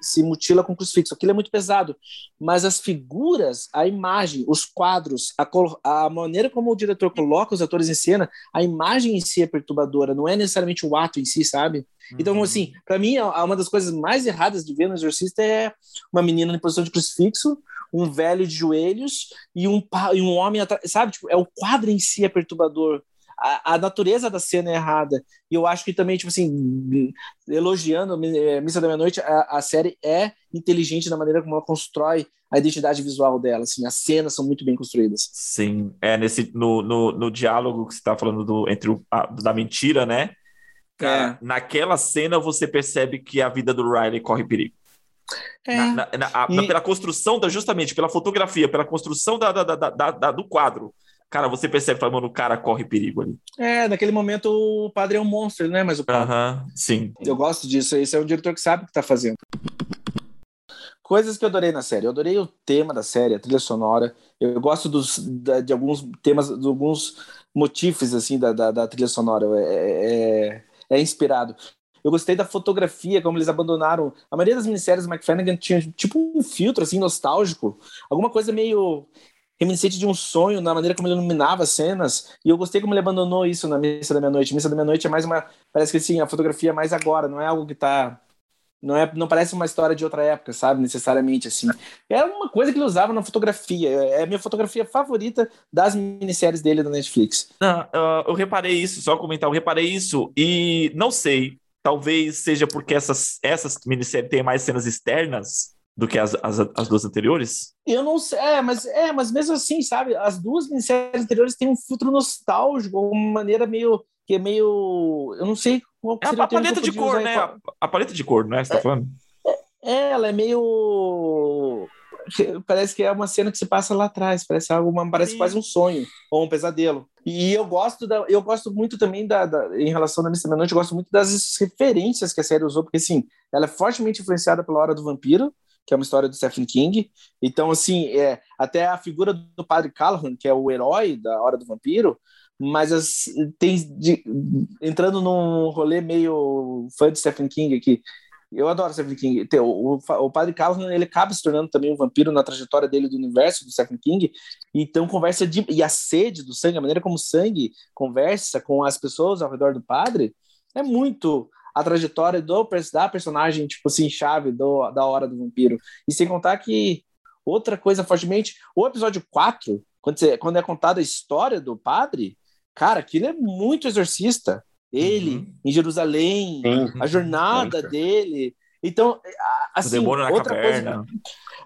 se mutila com crucifixo, aquilo é muito pesado, mas as figuras, a imagem, os quadros, a, a maneira como o diretor coloca os atores em cena, a imagem em si é perturbadora, não é necessariamente o ato em si, sabe? Então, uhum. assim, para mim, uma das coisas mais erradas de ver no exorcista é uma menina em posição de crucifixo, um velho de joelhos e um, e um homem atrás, sabe? Tipo, é o quadro em si é perturbador a, a, natureza da cena é errada. E eu acho que também, tipo assim, elogiando é, Missa da Meia-Noite, a, a, série é inteligente na maneira como ela constrói a identidade visual dela. Assim, as cenas são muito bem construídas. Sim, é nesse no, no, no diálogo que você está falando do, entre o, a, da mentira, né? Cara, é. naquela cena você percebe que a vida do Riley corre perigo. É. Na, na, na, e... Pela construção, da, justamente pela fotografia, pela construção da, da, da, da do quadro. Cara, você percebe, mano, o cara corre perigo ali. É, naquele momento o padre é um monstro, né? Mas o Aham, uh -huh, sim. Eu gosto disso. Esse é um diretor que sabe o que tá fazendo. Coisas que eu adorei na série. Eu adorei o tema da série, a trilha sonora. Eu gosto dos, de alguns temas, de alguns motivos, assim, da, da, da trilha sonora. É, é, é inspirado. Eu gostei da fotografia, como eles abandonaram. A maioria das minissérias do Mike Flanagan tinha tipo um filtro assim nostálgico, alguma coisa meio reminiscente de um sonho na maneira como ele iluminava as cenas. E eu gostei como ele abandonou isso na Missa da Meia-Noite. Missa da Meia-Noite é mais uma, parece que assim, a fotografia é mais agora, não é algo que tá não é não parece uma história de outra época, sabe? Necessariamente assim. É uma coisa que ele usava na fotografia. É a minha fotografia favorita das minisséries dele da Netflix. Não, eu reparei isso, só comentar, eu reparei isso e não sei, Talvez seja porque essas, essas minisséries têm mais cenas externas do que as, as, as duas anteriores? Eu não sei, é mas, é, mas mesmo assim, sabe, as duas minisséries anteriores têm um filtro nostálgico, uma maneira meio que é meio. Eu não sei qual é a, a paleta de cor, né? A, a, paleta de cor, né? Você tá é, falando? É, ela é meio parece que é uma cena que se passa lá atrás, parece algo, uma, parece Sim. quase um sonho ou um pesadelo. E eu gosto da, eu gosto muito também da, da em relação à Missa da Noite, eu gosto muito das referências que a série usou, porque assim, ela é fortemente influenciada pela Hora do Vampiro, que é uma história do Stephen King. Então, assim, é, até a figura do Padre Callahan, que é o herói da Hora do Vampiro, mas as, tem de, entrando num rolê meio fã de Stephen King aqui. Eu adoro Stephen King. O, o, o Padre Callahan, ele acaba se tornando também um vampiro na trajetória dele do universo do Stephen King. Então, conversa de. E a sede do sangue, a maneira como o sangue conversa com as pessoas ao redor do padre, é muito a trajetória do, da personagem, tipo assim, chave do, da hora do vampiro. E sem contar que outra coisa fortemente, o episódio 4, quando, você, quando é contada a história do padre, cara, aquilo é muito exorcista ele uhum. em Jerusalém, Sim. a jornada dele. Então, assim, o demônio na outra caverna. Coisa,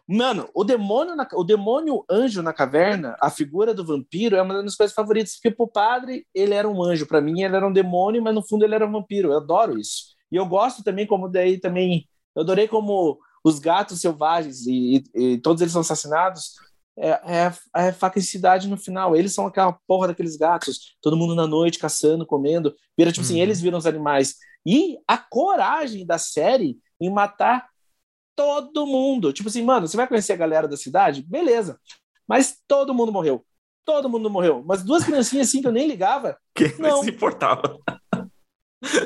mano, o demônio, na, o demônio anjo na caverna, a figura do vampiro é uma das minhas coisas favoritas, porque pro padre ele era um anjo, para mim ele era um demônio, mas no fundo ele era um vampiro. Eu adoro isso. E eu gosto também como daí também, eu adorei como os gatos selvagens e, e, e todos eles são assassinados é, é, é no final. Eles são aquela porra daqueles gatos, todo mundo na noite caçando, comendo. Vira, tipo assim, uhum. assim, eles viram os animais. E a coragem da série em matar todo mundo. Tipo assim, mano, você vai conhecer a galera da cidade? Beleza. Mas todo mundo morreu. Todo mundo morreu. Mas duas criancinhas assim que eu nem ligava. Quem não se importava?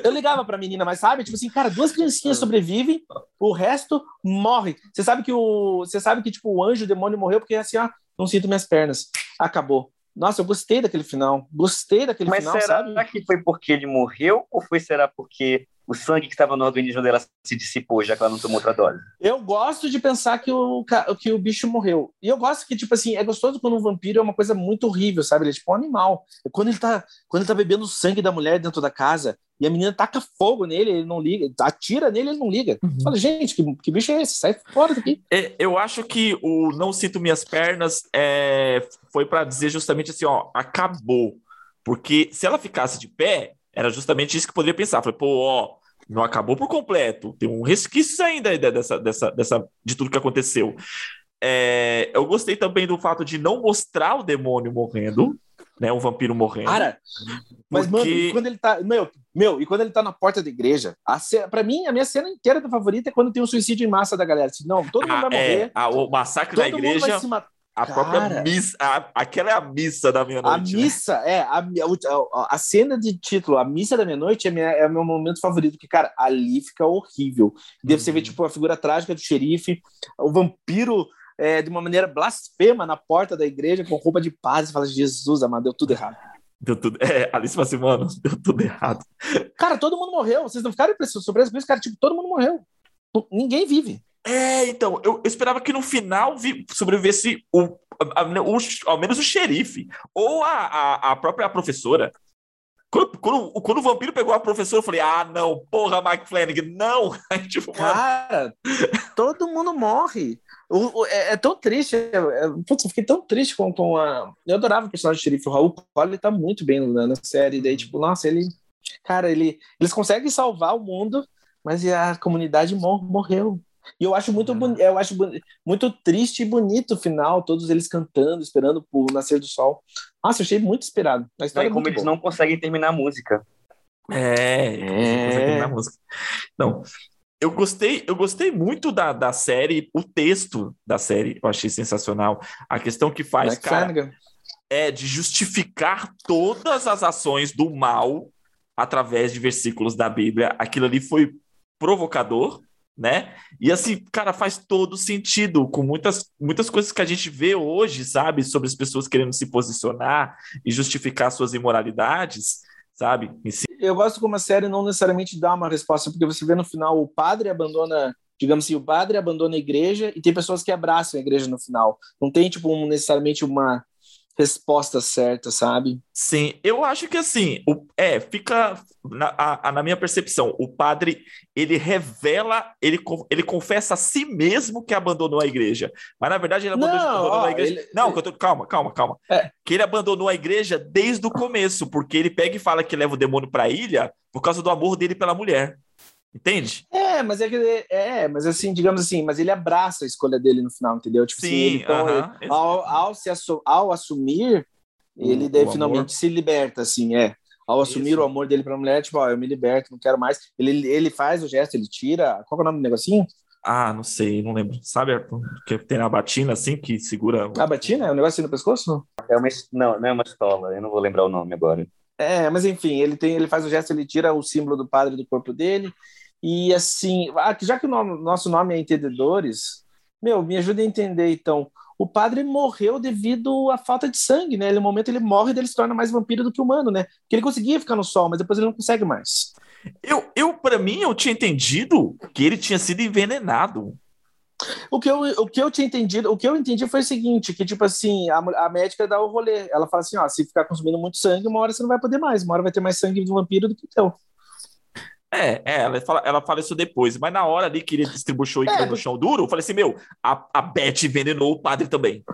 Eu ligava pra menina, mas sabe, tipo assim, cara, duas criancinhas ah. sobrevivem, o resto morre. Você sabe que o. Você sabe que, tipo, o anjo, o demônio morreu porque assim, ó, não sinto minhas pernas. Acabou. Nossa, eu gostei daquele final. Gostei daquele mas final, será sabe? Será que foi porque ele morreu ou foi será porque o sangue que estava no organismo dela se dissipou, já que ela não tomou outra dose. Eu gosto de pensar que o, que o bicho morreu. E eu gosto que, tipo assim, é gostoso quando um vampiro é uma coisa muito horrível, sabe? Ele é tipo um animal. Quando ele tá, quando ele tá bebendo o sangue da mulher dentro da casa e a menina taca fogo nele, ele não liga, atira nele, ele não liga. Uhum. Fala, gente, que, que bicho é esse? Sai fora daqui. É, eu acho que o Não Sinto Minhas Pernas é, foi para dizer justamente assim, ó, acabou. Porque se ela ficasse de pé, era justamente isso que eu poderia pensar. Falei, pô, ó, não acabou por completo. Tem um resquício ainda dessa, dessa, dessa, de tudo que aconteceu. É, eu gostei também do fato de não mostrar o demônio morrendo, né? O vampiro morrendo. Cara, mas porque... mano, quando ele tá. Meu, meu, e quando ele tá na porta da igreja, a cena, pra mim, a minha cena inteira da favorita é quando tem um suicídio em massa da galera. Assim, não, todo mundo ah, vai morrer. É, a, o massacre da igreja. A Cara, própria missa, a, aquela é a missa da meia-noite. A né? missa, é, a, a, a, cena de título, a missa da meia-noite é, é o meu momento favorito, porque, cara, ali fica horrível. Deve uhum. você ver, tipo, a figura trágica do xerife, o vampiro é, de uma maneira blasfema na porta da igreja, com roupa de paz, e fala, Jesus, amado, deu tudo errado. Deu tudo. É, Alice fala assim, mano, deu tudo errado. Cara, todo mundo morreu. Vocês não ficaram surpresos com isso, cara? Tipo, todo mundo morreu. Ninguém vive. É, então, eu, eu esperava que no final vi, sobrevivesse o, a, o, ao menos o xerife, ou a, a, a própria professora. Quando, quando, quando, o vampiro pegou a professora, eu falei, ah, não, porra, Mike Flanagan, não! Aí, tipo, Cara, todo mundo morre. O, o, é, é, tão triste. É, é, putz, eu fiquei tão triste com, com a. Eu adorava o personagem do xerife. O Raul Cole tá muito bem na, na série. Daí, tipo, nossa, ele. Cara, ele, eles conseguem salvar o mundo, mas a comunidade mor morreu. E eu acho muito boni eu acho muito triste e bonito o final, todos eles cantando, esperando o nascer do sol. Nossa, eu achei muito esperado. A história é como eles não conseguem terminar a música. É, é. a música. Não, eu gostei, eu gostei muito da, da série, o texto da série, eu achei sensacional. A questão que faz, Black cara, Flanagan. é de justificar todas as ações do mal através de versículos da Bíblia. Aquilo ali foi provocador, né? E assim, cara, faz todo sentido com muitas, muitas coisas que a gente vê hoje, sabe, sobre as pessoas querendo se posicionar e justificar suas imoralidades, sabe? Eu gosto como a série não necessariamente dá uma resposta, porque você vê no final o padre abandona digamos assim, o padre abandona a igreja e tem pessoas que abraçam a igreja no final. Não tem, tipo, um, necessariamente uma resposta certa, sabe? Sim, eu acho que assim, o, é, fica na, a, na minha percepção, o padre ele revela, ele, ele confessa a si mesmo que abandonou a igreja, mas na verdade ele abandonou, não, abandonou ó, a igreja. Ele, não, ele... Tô, calma, calma, calma. É. Que ele abandonou a igreja desde o começo, porque ele pega e fala que leva o demônio para a ilha por causa do amor dele pela mulher. Entende? É, mas é que é, mas assim, digamos assim, mas ele abraça a escolha dele no final, entendeu? Tipo assim, Sim, assim, então, uh -huh, ele, ao, ao, se ao assumir, ele o, daí finalmente se liberta, assim, é. Ao assumir Isso. o amor dele pra mulher, tipo, ó, eu me liberto, não quero mais. Ele, ele faz o gesto, ele tira. Qual é o nome do negocinho? Ah, não sei, não lembro. Sabe que tem a batina assim que segura. A batina? É um negócio assim no pescoço? É uma, não, não é uma estola, eu não vou lembrar o nome agora. É, mas enfim, ele tem, ele faz o gesto, ele tira o símbolo do padre do corpo dele. E assim, ah, já que o nome, nosso nome é Entendedores, meu, me ajuda a entender então. O padre morreu devido à falta de sangue, né? Ele, no momento ele morre e ele se torna mais vampiro do que humano, né? Porque ele conseguia ficar no sol, mas depois ele não consegue mais. Eu, eu para mim, eu tinha entendido que ele tinha sido envenenado. O que, eu, o que eu tinha entendido, o que eu entendi foi o seguinte, que tipo assim, a, a médica dá o rolê, ela fala assim, ó, se ficar consumindo muito sangue, uma hora você não vai poder mais, uma hora vai ter mais sangue do vampiro do que o teu. É, é ela, fala, ela fala isso depois, mas na hora ali que ele distribuiu e é, no chão duro, eu falei assim, meu, a, a Beth envenenou o padre também.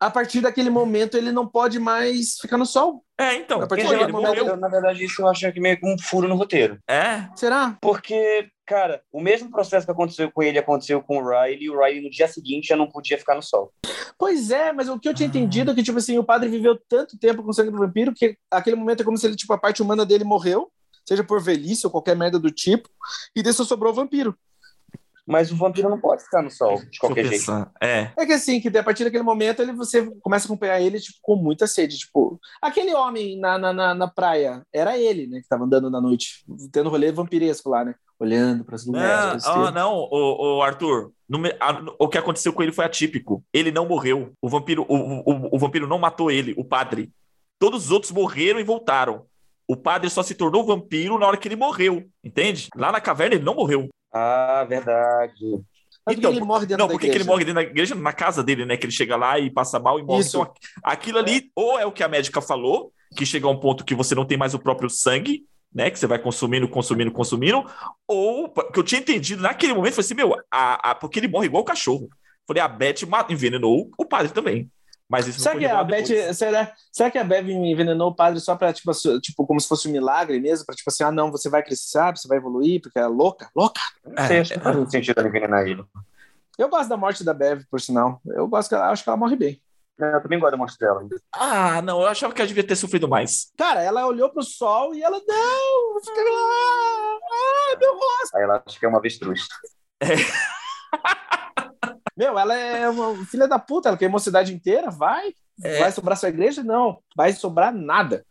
A partir daquele momento ele não pode mais ficar no sol. É, então. A partir daquele momento, na verdade, isso eu acho que meio que um furo no roteiro. É? Será? Porque Cara, o mesmo processo que aconteceu com ele aconteceu com o Riley, e o Riley no dia seguinte já não podia ficar no sol. Pois é, mas o que eu tinha entendido é que, tipo assim, o padre viveu tanto tempo com o sangue do vampiro que aquele momento é como se ele, tipo, a parte humana dele morreu, seja por velhice ou qualquer merda do tipo, e desse sobrou o vampiro. Mas o vampiro não pode ficar no sol de qualquer jeito. É. é que assim, que a partir daquele momento ele, você começa a acompanhar ele tipo, com muita sede. Tipo, aquele homem na, na, na, praia, era ele, né? Que tava andando na noite, tendo rolê vampiresco lá, né? Olhando para as lugares. Não, oh, não o, o Arthur, no, a, o que aconteceu com ele foi atípico. Ele não morreu. O vampiro, o, o, o vampiro não matou ele, o padre. Todos os outros morreram e voltaram. O padre só se tornou vampiro na hora que ele morreu, entende? Lá na caverna ele não morreu. Ah, verdade. então, ele morre dentro não, porque ele morre dentro da igreja, na casa dele, né? Que ele chega lá e passa mal e morre. Isso. Então, aquilo ali, ou é o que a médica falou, que chega a um ponto que você não tem mais o próprio sangue, né? Que você vai consumindo, consumindo, consumindo, ou que eu tinha entendido naquele momento, foi assim, meu, a, a, porque ele morre igual o cachorro. Falei, a Beth envenenou o padre também. Mas isso será que a Beth, será, será que a Bev envenenou o padre só para tipo, tipo como se fosse um milagre mesmo, para tipo assim, ah não, você vai crescer, sabe? Você vai evoluir porque é louca, louca. Não sei, acho que não faz muito sentido envenenar ele. Eu gosto da morte da Bev, por sinal. Eu gosto que ela, acho que ela morre bem. É, eu também gosto da morte dela. Ah, não, eu achava que ela devia ter sofrido mais. Cara, ela olhou pro sol e ela, não, fica lá, ah, meu rosto. Aí ela acha que é uma avestruz. É. Meu, ela é uma filha da puta, ela queimou a cidade inteira, vai? É. Vai sobrar sua igreja? Não, vai sobrar nada.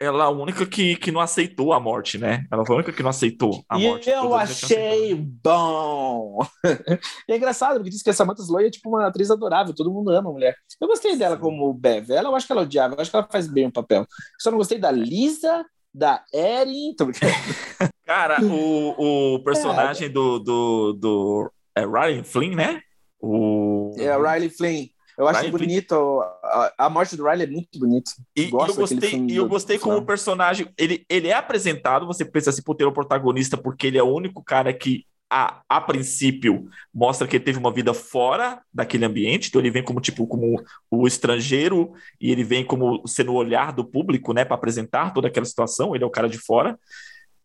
Ela é a única que, que não aceitou a morte, né? Ela foi a única que não aceitou a e morte. E eu achei bom! e é engraçado, porque diz que a Samantha Sloy é tipo uma atriz adorável, todo mundo ama a mulher. Eu gostei dela como Bev, ela eu acho que ela odiava, eu acho que ela faz bem o papel. Só não gostei da Lisa, da Erin. Cara, o, o personagem é. do, do, do é Ryan Flynn, né? O... É, Riley Flynn. Eu acho Ryan bonito. A, a, morte do Riley é muito bonita. E, e, eu gostei, e eu gostei como o personagem. Ele, ele é apresentado, você pensa assim, por ter o um protagonista, porque ele é o único cara que a, a princípio mostra que ele teve uma vida fora daquele ambiente, então ele vem como tipo como o estrangeiro e ele vem como sendo o olhar do público, né, para apresentar toda aquela situação, ele é o cara de fora.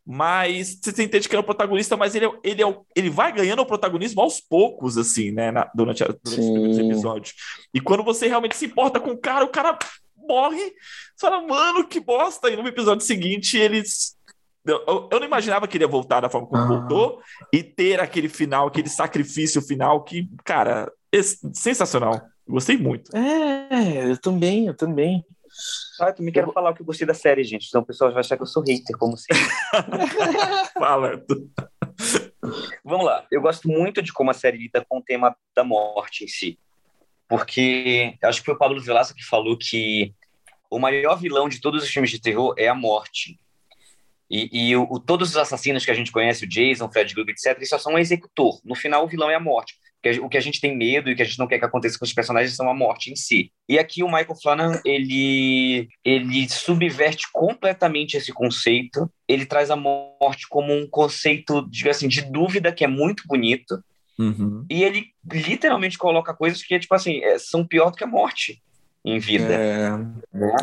Mas você entende que ele é o protagonista, mas ele, é, ele, é, ele vai ganhando o protagonismo aos poucos, assim, né, na, durante, a, durante os primeiros episódios. E quando você realmente se importa com o cara, o cara morre. Você fala, mano, que bosta. E no episódio seguinte, eles eu, eu, não imaginava que ele ia voltar da forma como ah. voltou e ter aquele final, aquele sacrifício final que, cara, é sensacional. Gostei muito. É, eu também, eu também. Ah, eu também quero eu... falar o que eu gostei da série, gente. Então o pessoal vai achar que eu sou hater, como se. Fala. Vamos lá. Eu gosto muito de como a série lida com o tema da morte em si. Porque acho que foi o Pablo Vilaça que falou que o maior vilão de todos os filmes de terror é a morte. E, e o, o, todos os assassinos que a gente conhece, o Jason, o Fred Krueger, etc., eles só são um executor. No final, o vilão é a morte. O que a gente tem medo e o que a gente não quer que aconteça com os personagens são a morte em si. E aqui o Michael Flanagan, ele, ele subverte completamente esse conceito. Ele traz a morte como um conceito, digamos assim, de dúvida que é muito bonito. Uhum. E ele literalmente coloca coisas que, tipo assim, é, são pior do que a morte em vida. É... Né?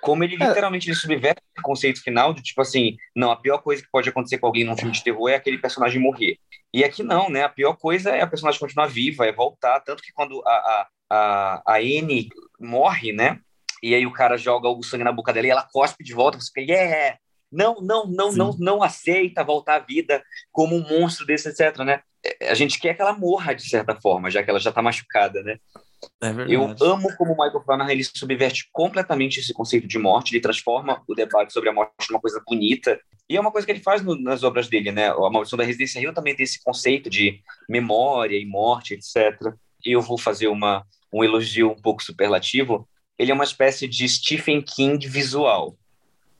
Como ele é. literalmente ele subverte o conceito final de tipo assim, não, a pior coisa que pode acontecer com alguém num filme de terror é aquele personagem morrer. E aqui não, né? A pior coisa é a personagem continuar viva, é voltar. Tanto que quando a, a, a, a Anne morre, né? E aí o cara joga o sangue na boca dela e ela cospe de volta, você fica, yeah! Não, não, não, não, não aceita voltar à vida como um monstro desse, etc, né? A gente quer que ela morra de certa forma, já que ela já tá machucada, né? É eu amo como o Michael Flanagan ele subverte completamente esse conceito de morte, ele transforma o debate sobre a morte numa coisa bonita. E é uma coisa que ele faz no, nas obras dele, né? A Maldição da Residência Rio também tem esse conceito de memória e morte, etc. E eu vou fazer uma, um elogio um pouco superlativo. Ele é uma espécie de Stephen King visual,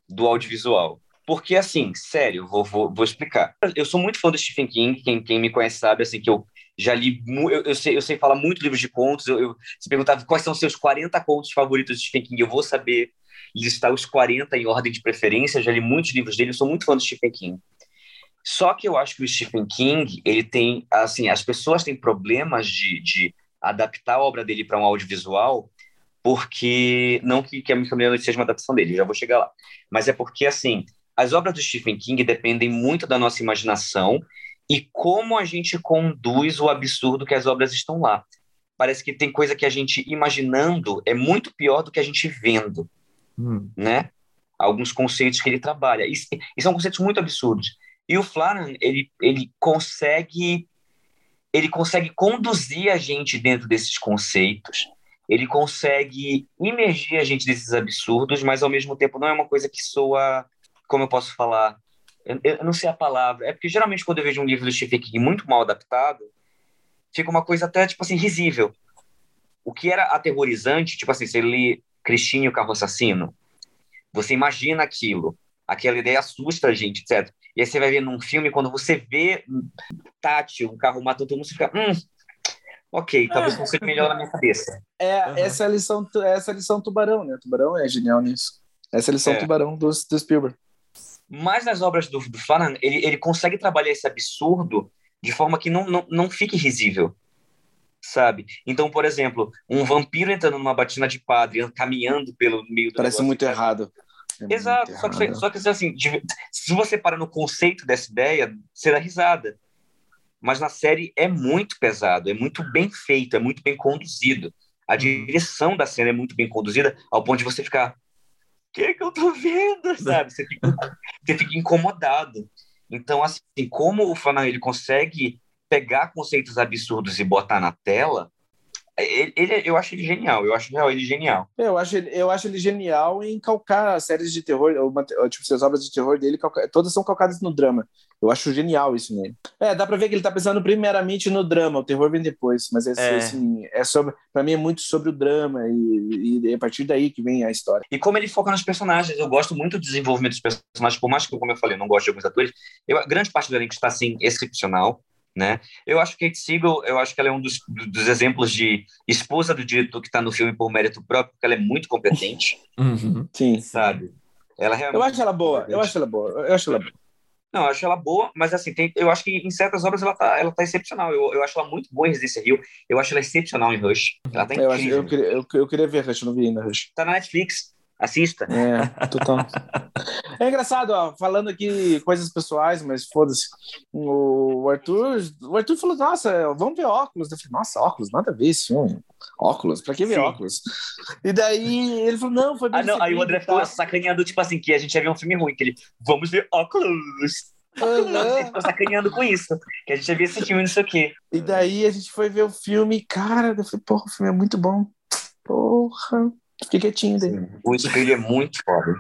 do audiovisual. Porque, assim, sério, vou, vou, vou explicar. Eu sou muito fã do Stephen King, quem, quem me conhece sabe, assim, que eu já li, eu, eu, sei, eu sei falar muito livros de contos. Eu, eu, se perguntava quais são seus 40 contos favoritos de Stephen King, eu vou saber listar os 40 em ordem de preferência. Já li muitos livros dele, eu sou muito fã do Stephen King. Só que eu acho que o Stephen King, ele tem, assim, as pessoas têm problemas de, de adaptar a obra dele para um audiovisual, porque, não que, que a minha família seja uma adaptação dele, já vou chegar lá, mas é porque, assim, as obras do Stephen King dependem muito da nossa imaginação e como a gente conduz o absurdo que as obras estão lá. Parece que tem coisa que a gente imaginando é muito pior do que a gente vendo, hum. né? Alguns conceitos que ele trabalha. E, e, são conceitos muito absurdos. E o Flanagan, ele, ele consegue ele consegue conduzir a gente dentro desses conceitos. Ele consegue imergir a gente desses absurdos, mas ao mesmo tempo não é uma coisa que soa, como eu posso falar, eu, eu, não sei a palavra. É porque geralmente quando eu vejo um livro do Stephen King muito mal adaptado, fica uma coisa até, tipo assim, risível. O que era aterrorizante, tipo assim, você lê Cristine o Carro Assassino, você imagina aquilo, aquela ideia assusta a gente, etc. E aí você vai ver num filme, quando você vê Tati, um carro matando todo mundo, você fica, hum, ok, talvez é. seja melhor na minha cabeça. É, uhum. essa é a lição, essa é a lição tubarão, né? Tubarão é genial nisso. Essa é a lição é. tubarão do, do Spielberg. Mas nas obras do, do Flanagan, ele, ele consegue trabalhar esse absurdo de forma que não, não, não fique risível, sabe? Então, por exemplo, um vampiro entrando numa batina de padre, caminhando pelo meio do Parece muito errado. É Exato, muito só, que, só que assim, se você para no conceito dessa ideia, dá risada. Mas na série é muito pesado, é muito bem feito, é muito bem conduzido. A uhum. direção da cena é muito bem conduzida, ao ponto de você ficar, que que eu tô vendo, sabe? Você fica, você fica incomodado. Então, assim, como o Flanagan ele consegue pegar conceitos absurdos e botar na tela, ele, ele, eu acho ele genial, eu acho real ele genial. Eu acho ele, eu acho ele genial em calcar séries de terror, ou, tipo, as obras de terror dele, calca, todas são calcadas no drama. Eu acho genial isso nele. É, dá pra ver que ele tá pensando primeiramente no drama, o terror vem depois, mas é, é. assim, é sobre, pra mim é muito sobre o drama e, e, é a partir daí que vem a história. E como ele foca nos personagens, eu gosto muito do desenvolvimento dos personagens, por mais que, como eu falei, eu não gosto de alguns atores, eu, grande parte do elenco está, assim, excepcional. Né? Eu acho que Kate Siegel, eu acho que ela é um dos, dos exemplos de esposa do diretor que está no filme por mérito próprio, porque ela é muito competente, Uhum. Sim. sabe? Ela realmente Eu acho ela boa, eu acho ela boa, eu acho ela boa. Não, eu acho ela boa, mas assim, tem, eu acho que em certas obras ela tá, ela tá excepcional. Eu, eu acho ela muito boa em Residência Rio. Eu acho ela excepcional em Rush. Ela tá Eu, acho, incrível. eu, queria, eu, eu queria ver Rush, não vi ainda Rush. Tá na Netflix. Assista. É, total. É engraçado, ó, falando aqui coisas pessoais, mas foda-se. O Arthur, o Arthur falou: Nossa, vamos ver óculos. Eu falei: Nossa, óculos, nada a ver esse filme. Óculos, pra que ver Sim. óculos? E daí ele falou: Não, foi bem Ah, não, aí o André ficou sacaneando, tipo assim, que a gente ia ver um filme ruim, que ele, vamos ver óculos. Aham. Ele ficou sacaneando com isso. Que a gente ia ver esse filme, não sei o quê. E daí a gente foi ver o filme, cara, eu falei: Porra, o filme é muito bom. Porra. Fiquei quietinho daí. O espelho é muito foda.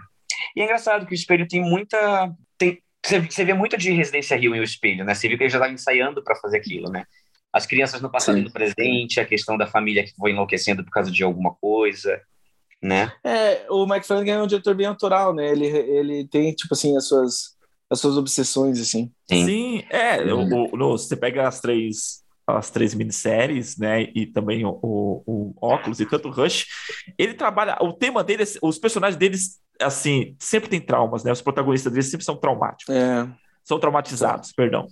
E é engraçado que o espelho tem muita. Tem, você, você vê muito de Residência Rio em o espelho, né? Você viu que ele já estava ensaiando para fazer aquilo, né? As crianças no passado Sim. e no presente, a questão da família que foi enlouquecendo por causa de alguma coisa, né? É, o Mike Flanagan é um diretor bem autoral, né? Ele, ele tem, tipo assim, as suas, as suas obsessões, assim. Sim. Sim, é. O, o- no- você pega as três, as três minisséries, né? E também o, o, o Óculos e tanto o Rush. Ele trabalha. O tema deles, os personagens deles, assim, sempre tem traumas, né? Os protagonistas deles sempre são traumáticos. É, São traumatizados, perdão.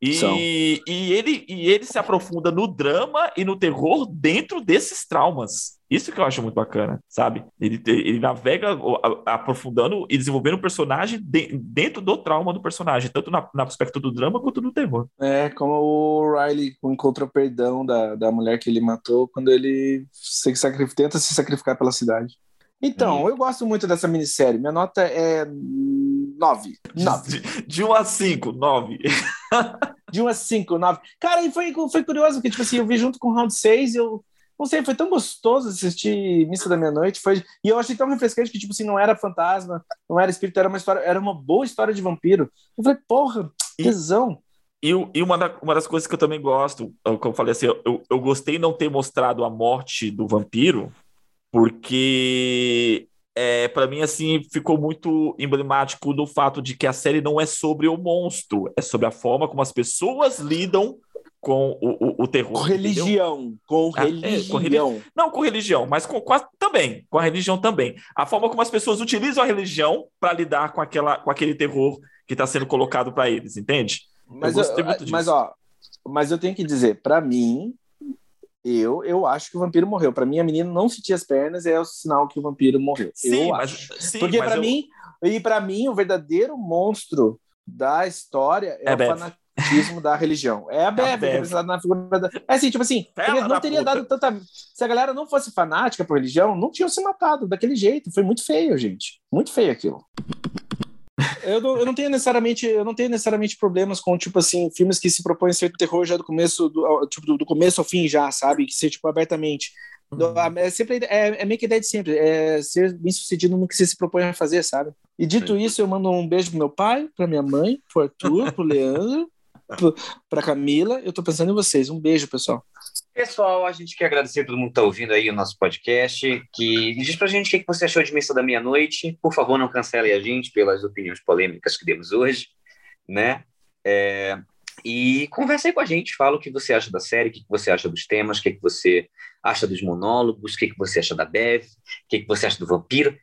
E, São. e, ele, e ele se aprofunda no drama e no terror dentro desses traumas. Isso que eu acho muito bacana, sabe? Ele, ele navega aprofundando e desenvolvendo o personagem de- dentro do trauma do personagem, tanto na, na aspecto do drama quanto do terror. é como o Riley encontra o perdão da, da mulher que ele matou quando ele se sacrifica, tenta se sacrificar pela cidade. Então, eu gosto muito dessa minissérie. Minha nota é 9. 9. De, de 1 a 5, 9. De 1 a 5, 9. Cara, e foi, foi curioso, porque, tipo assim, eu vi junto com o Round 6 e eu. Não sei, foi tão gostoso assistir Missa da Meia-Noite. Foi... E eu achei tão refrescante que, tipo assim, não era fantasma, não era espírito, era uma história, era uma boa história de vampiro. Eu falei, porra, tesão. E, e uma, da- uma das coisas que eu também gosto, é o que eu falei assim, eu, eu, eu gostei não ter mostrado a morte do vampiro, porque é, para mim assim ficou muito emblemático do fato de que a série não é sobre o monstro, é sobre a forma como as pessoas lidam com o, o, o terror. Com entendeu? religião. Com Ah, é, com religião. Não com religião, mas com, com a- também, com a religião também. A forma como as pessoas utilizam a religião para lidar com, aquela, com aquele terror que está sendo colocado para eles, entende? Mas, Eu eu- mas ó, mas eu tenho que dizer, pra mim, eu, eu acho que o vampiro morreu. Pra mim, a menina não sentir as pernas é o sinal que o vampiro morreu. Sim, eu mas, acho. sim, Porque mas pra eu- mim, e para mim, o verdadeiro monstro da história é, É o Bev. fanatismo da religião. É a Bev, Bev. representada na figura da. É assim, tipo assim, Fela não da teria puta. dado tanta. Se a galera não fosse fanática por religião, não tinham se matado daquele jeito. Foi muito feio, gente. Muito feio aquilo. Eu não, eu não tenho necessariamente eu não tenho necessariamente problemas com tipo assim filmes que se propõem a ser terror já do começo do, tipo, do, do começo ao fim já sabe? Que ser tipo abertamente. Uhum. é sempre é, é meio que a ideia de sempre é ser bem sucedido no que você se propõe a fazer sabe? E dito isso eu mando um beijo pro meu pai pra minha mãe pro Arthur pro Leandro pro, pra Camila. Eu tô pensando em vocês. Um beijo pessoal Pessoal, a gente quer agradecer a todo mundo que está ouvindo aí o nosso podcast. Que diz pra gente o que você achou de Missa da Meia-Noite. Por favor, não cancele a gente pelas opiniões polêmicas que demos hoje, né? É, E conversa aí com a gente, fala o que você acha da série, o que você acha dos temas, o que você acha dos monólogos, o que você acha da Bev, o que você acha do vampiro.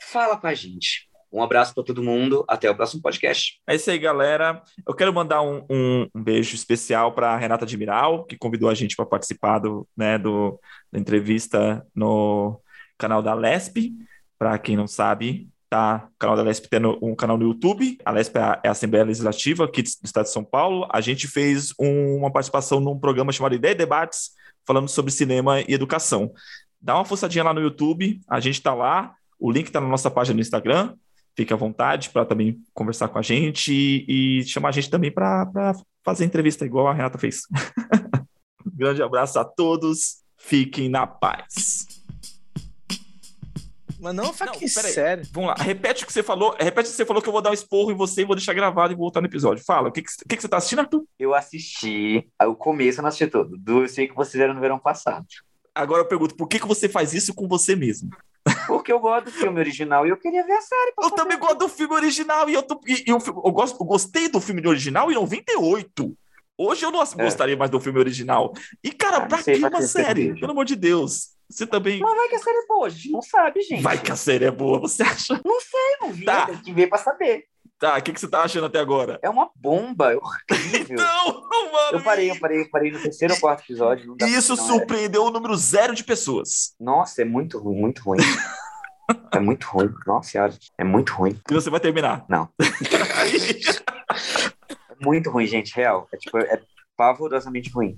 Fala com a gente. Um abraço para todo mundo, até o próximo podcast. É isso aí, galera. Eu quero mandar um, um- um beijo especial para Renata Admiral, que convidou a gente para participar do, né, do, da entrevista no canal da Lesp. Para quem não sabe, tá? O canal da Lesp tem no- um canal no YouTube. A Lesp é a, é a Assembleia Legislativa aqui do Estado de São Paulo. A gente fez um- uma participação num programa chamado Ideia e Debates, falando sobre cinema e educação. Dá uma forçadinha lá no YouTube, a gente está lá. O link está na nossa página no Instagram fique à vontade para também conversar com a gente e, e chamar a gente também para fazer entrevista igual a Renata fez. um grande abraço a todos, fiquem na paz. mas não fala que sério Vamos lá, repete o que você falou, repete o que você falou que eu vou dar um esporro em você e vou deixar gravado e vou voltar no episódio. Fala, o que, que, que que você tá assistindo, Arthur? Eu assisti o começo, eu não assisti todo. Do Eu Sei Que Vocês Eram no Verão Passado. Agora eu pergunto, por que, que você faz isso com você mesmo? Porque eu gosto do filme original e eu queria ver a série. Eu também gosto do filme original e eu, tô, e, e filme- eu, gosto, eu gostei do filme original em 98. Hoje eu não gostaria mais do filme original. E, cara, Ah, pra que uma série? Pelo amor de Deus. Você também. Mas vai que a série é boa, a gente não sabe, gente. Vai que a série é boa, você acha? Não sei, não vi, Tá. tem que ver pra saber. Tá, o que, que você tá achando até agora? É uma bomba, é horrível. Não, mano. eu parei, eu parei, eu parei no terceiro ou quarto episódio. E isso não, é- surpreendeu o número zero de pessoas. Nossa, é muito ruim, muito ruim. é muito ruim. Nossa senhora, é muito ruim. E você vai terminar. Não. É muito ruim, gente, real. É tipo, é pavorosamente ruim.